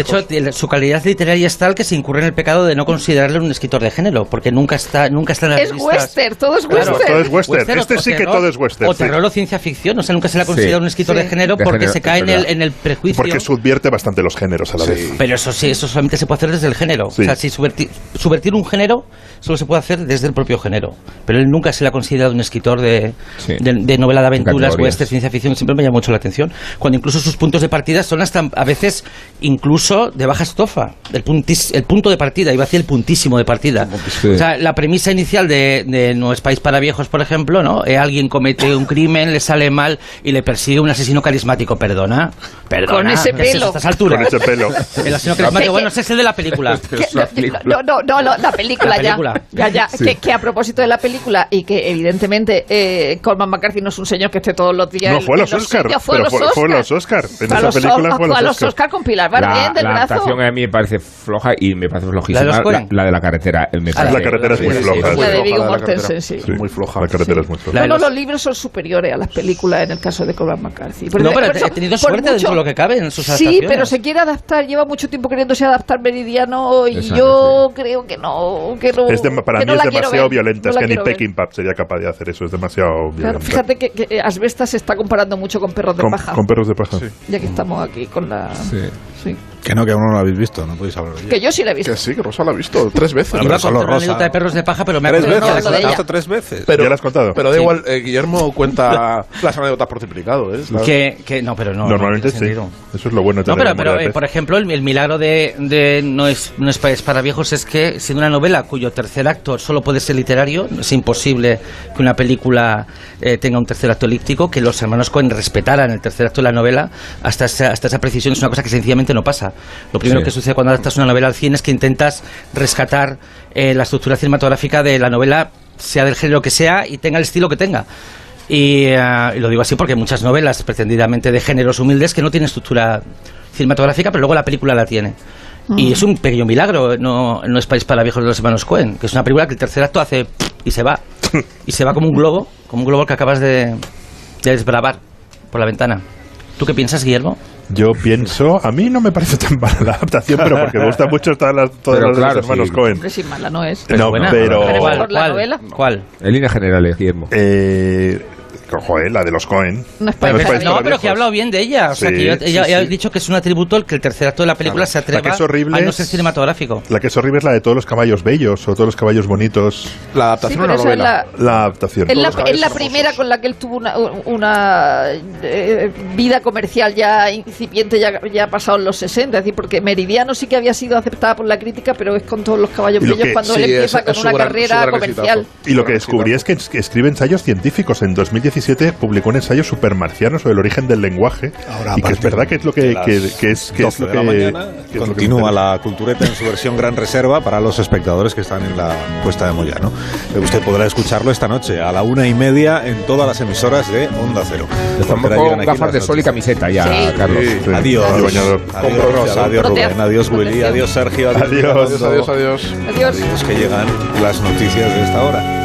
[SPEAKER 5] hecho, de su calidad literaria es tal que se incurre en el pecado de no considerarle un escritor de género, porque nunca está, nunca está en las
[SPEAKER 6] es
[SPEAKER 5] listas.
[SPEAKER 6] western todo es
[SPEAKER 5] Claro.
[SPEAKER 6] western
[SPEAKER 7] Todo es western. Este sí que todo es western.
[SPEAKER 5] O
[SPEAKER 7] sí.
[SPEAKER 5] terror o ciencia ficción, o sea, nunca se le ha considerado
[SPEAKER 3] Sí.
[SPEAKER 5] un escritor de género porque se cae en el, en el prejuicio.
[SPEAKER 7] Porque subvierte bastante los géneros a la vez.
[SPEAKER 5] Pero eso sí, eso solamente se puede hacer desde el género.
[SPEAKER 7] Sí.
[SPEAKER 5] O sea, si subvertir, subvertir un género solo se puede hacer desde el propio género. Pero él nunca se le ha considerado un escritor de,
[SPEAKER 3] Sí.
[SPEAKER 5] de, de novela de aventuras, western, ciencia ficción. Siempre me llama mucho la atención. Cuando incluso sus puntos de partida son hasta a veces incluso de baja estofa. El, puntis- el punto de partida, iba a decir el puntísimo de partida.
[SPEAKER 3] Sí.
[SPEAKER 5] O sea, la premisa inicial de, de No es país para viejos, por ejemplo, ¿no? Eh, alguien comete un crimen, le sale mal y le persigue un asesino carismático. Perdona. Perdona.
[SPEAKER 6] Con ese
[SPEAKER 5] ¿qué es eso
[SPEAKER 6] pelo.
[SPEAKER 5] a estas alturas?
[SPEAKER 7] Con ese pelo.
[SPEAKER 5] El asesino carismático, bueno, ese es el de la película.
[SPEAKER 3] Pero.
[SPEAKER 6] No, no, no, no, la película,
[SPEAKER 5] La película.
[SPEAKER 6] ya. Ya, ya. Que, que a propósito de la película y que evidentemente eh, Colman McCarthy no es un señor que esté todos los días.
[SPEAKER 7] No, fue a
[SPEAKER 6] en
[SPEAKER 7] los Oscar.
[SPEAKER 6] sitios, Fue
[SPEAKER 7] pero
[SPEAKER 6] los
[SPEAKER 7] fue,
[SPEAKER 6] Oscar.
[SPEAKER 7] fue los Oscar. En
[SPEAKER 6] Fue a
[SPEAKER 7] esa
[SPEAKER 6] los,
[SPEAKER 7] película fue a
[SPEAKER 6] a
[SPEAKER 7] los
[SPEAKER 6] los
[SPEAKER 7] Oscar.
[SPEAKER 6] Oscar con Pilar
[SPEAKER 3] La,
[SPEAKER 6] Bardem del
[SPEAKER 3] la
[SPEAKER 6] brazo.
[SPEAKER 3] adaptación a mí me parece floja y me parece flojísima.
[SPEAKER 5] ¿La de los
[SPEAKER 3] La, la de la carretera. eh, Me
[SPEAKER 5] Ah,
[SPEAKER 3] parece,
[SPEAKER 7] La carretera es muy
[SPEAKER 5] Sí, sí,
[SPEAKER 7] floja.
[SPEAKER 5] sí.
[SPEAKER 6] La de Viggo
[SPEAKER 4] la la
[SPEAKER 6] Mortensen,
[SPEAKER 4] carretera.
[SPEAKER 6] sí.
[SPEAKER 7] Muy floja. La carretera es muy floja.
[SPEAKER 5] La
[SPEAKER 6] No, no,
[SPEAKER 5] los-
[SPEAKER 6] los libros son superiores a las películas en el caso de Colman McCarthy.
[SPEAKER 5] No, pero he tenido suerte dentro de lo que cabe en sus
[SPEAKER 6] Sí, pero se quiere adaptar, lleva mucho tiempo queriéndose adaptar Meridiano y
[SPEAKER 3] Exacto,
[SPEAKER 6] yo creo que no, que no
[SPEAKER 7] Es dem- para
[SPEAKER 6] que
[SPEAKER 7] mí
[SPEAKER 6] no
[SPEAKER 7] es demasiado
[SPEAKER 6] ver,
[SPEAKER 7] violenta.
[SPEAKER 6] no
[SPEAKER 7] es que ni. Peckinpah sería capaz de hacer eso. Es demasiado
[SPEAKER 6] Claro,
[SPEAKER 7] violenta.
[SPEAKER 6] fíjate que, que Asbesta se está comparando mucho con Perros de
[SPEAKER 7] con,
[SPEAKER 6] Paja,
[SPEAKER 7] con perros de paja.
[SPEAKER 6] ya que estamos aquí con la...
[SPEAKER 3] Sí.
[SPEAKER 2] Que no, que aún no lo habéis visto, no podéis hablar de.
[SPEAKER 6] Que yo sí la he visto.
[SPEAKER 4] Que sí, que Rosa la ha visto tres veces.
[SPEAKER 5] Iba a contar una
[SPEAKER 2] Rosa.
[SPEAKER 5] anécdota de perros de paja, pero me
[SPEAKER 2] Tres
[SPEAKER 6] no,
[SPEAKER 2] veces,
[SPEAKER 6] lo
[SPEAKER 2] ¿la
[SPEAKER 6] de
[SPEAKER 2] has
[SPEAKER 6] ella.
[SPEAKER 2] visto tres veces?
[SPEAKER 4] Pero,
[SPEAKER 7] ¿Ya la has contado?
[SPEAKER 4] Pero da
[SPEAKER 5] Sí.
[SPEAKER 4] igual, eh, Guillermo cuenta las anécdotas por triplicado, ¿eh?
[SPEAKER 5] Que, que no, pero no.
[SPEAKER 7] Normalmente
[SPEAKER 5] no
[SPEAKER 7] sí. Eso es lo bueno de
[SPEAKER 5] No, pero, eh,
[SPEAKER 7] pez.
[SPEAKER 5] por ejemplo, el, el milagro de, de no, es, no es para viejos es que, siendo una novela cuyo tercer acto solo puede ser literario, es imposible que una película eh, tenga un tercer acto elíptico, que los hermanos Cohen respetaran el tercer acto de la novela hasta esa, hasta esa precisión es una cosa que sencillamente no pasa. Lo primero
[SPEAKER 3] Sí.
[SPEAKER 5] que sucede cuando adaptas una novela al cine es que intentas rescatar eh, la estructura cinematográfica de la novela, sea del género que sea y tenga el estilo que tenga. Y, eh, y lo digo así porque hay muchas novelas pretendidamente de géneros humildes que no tienen estructura cinematográfica, pero luego la película la tiene. Y es un pequeño milagro, no, no es País para Viejos de los Hermanos Cohen, que es una película que el tercer acto hace y se va. Y se va como un globo, como un globo que acabas de, de desbravar por la ventana. ¿Tú qué piensas, Guillermo?
[SPEAKER 7] Yo pienso, a mí no me parece tan mala la adaptación, pero porque me gustan mucho todas las, todas
[SPEAKER 3] Pero
[SPEAKER 7] las
[SPEAKER 3] claro,
[SPEAKER 7] hermanos
[SPEAKER 3] sí.
[SPEAKER 7] Cohen.
[SPEAKER 6] Mala no es.
[SPEAKER 7] No,
[SPEAKER 5] buena.
[SPEAKER 7] pero-
[SPEAKER 5] ¿Cuál?
[SPEAKER 6] ¿Por la
[SPEAKER 5] ¿Cuál? ¿Cuál?
[SPEAKER 3] En líneas generales, Guillermo.
[SPEAKER 7] Eh, joder, la de los Cohen.
[SPEAKER 6] No es
[SPEAKER 7] No
[SPEAKER 6] para
[SPEAKER 7] es
[SPEAKER 5] no,
[SPEAKER 7] para
[SPEAKER 5] pero que ha hablado bien de ella. O sea,
[SPEAKER 7] Sí,
[SPEAKER 5] que yo,
[SPEAKER 7] sí,
[SPEAKER 5] ella, ella
[SPEAKER 7] sí.
[SPEAKER 5] ha dicho que es un atributo el que el tercer acto de la película se atreva
[SPEAKER 7] que es horrible
[SPEAKER 5] a no
[SPEAKER 7] es-
[SPEAKER 5] ser cinematográfico.
[SPEAKER 7] La que es horrible es la de todos los caballos bellos o todos los caballos bonitos.
[SPEAKER 4] La
[SPEAKER 6] Sí,
[SPEAKER 4] adaptación
[SPEAKER 6] pero
[SPEAKER 4] a una
[SPEAKER 6] es
[SPEAKER 4] novela.
[SPEAKER 6] la,
[SPEAKER 7] La adaptación.
[SPEAKER 6] Es la, es la primera con la que él tuvo una, una, eh, vida comercial ya incipiente, ya, ya pasado en los 60. Es decir, porque Meridiano sí que había sido aceptada por la crítica, pero es con todos los caballos bellos
[SPEAKER 7] que-
[SPEAKER 6] cuando
[SPEAKER 4] sí,
[SPEAKER 6] él empieza
[SPEAKER 4] es-
[SPEAKER 6] con
[SPEAKER 4] es
[SPEAKER 6] una
[SPEAKER 4] gran-
[SPEAKER 6] carrera comercial.
[SPEAKER 7] Y lo que descubrí es que es- que escribe ensayos científicos. En 2017 publicó un ensayo supermarciano sobre el origen del lenguaje.
[SPEAKER 2] Ahora,
[SPEAKER 7] y que es verdad que es lo que, que, que es, que es
[SPEAKER 2] 12
[SPEAKER 7] lo que,
[SPEAKER 2] mañana,
[SPEAKER 7] que es lo que
[SPEAKER 2] continúa la cultureta en su versión gran reserva para los espectadores que están en la puesta de Moyano. Eh, Usted podrá escucharlo esta noche a la una y media en todas las emisoras de Onda Cero.
[SPEAKER 3] Estamos con gafas de sol y camiseta ya,
[SPEAKER 6] Sí.
[SPEAKER 3] Carlos.
[SPEAKER 4] Sí.
[SPEAKER 2] Adiós.
[SPEAKER 7] Bañador.
[SPEAKER 2] Adiós Rosa, adiós
[SPEAKER 6] Protea-
[SPEAKER 2] Rubén, adiós Willy, adiós Sergio,
[SPEAKER 7] Adiós.
[SPEAKER 4] Adiós, adiós, adiós.
[SPEAKER 6] Adiós.
[SPEAKER 2] Adiós que llegan las noticias de esta hora.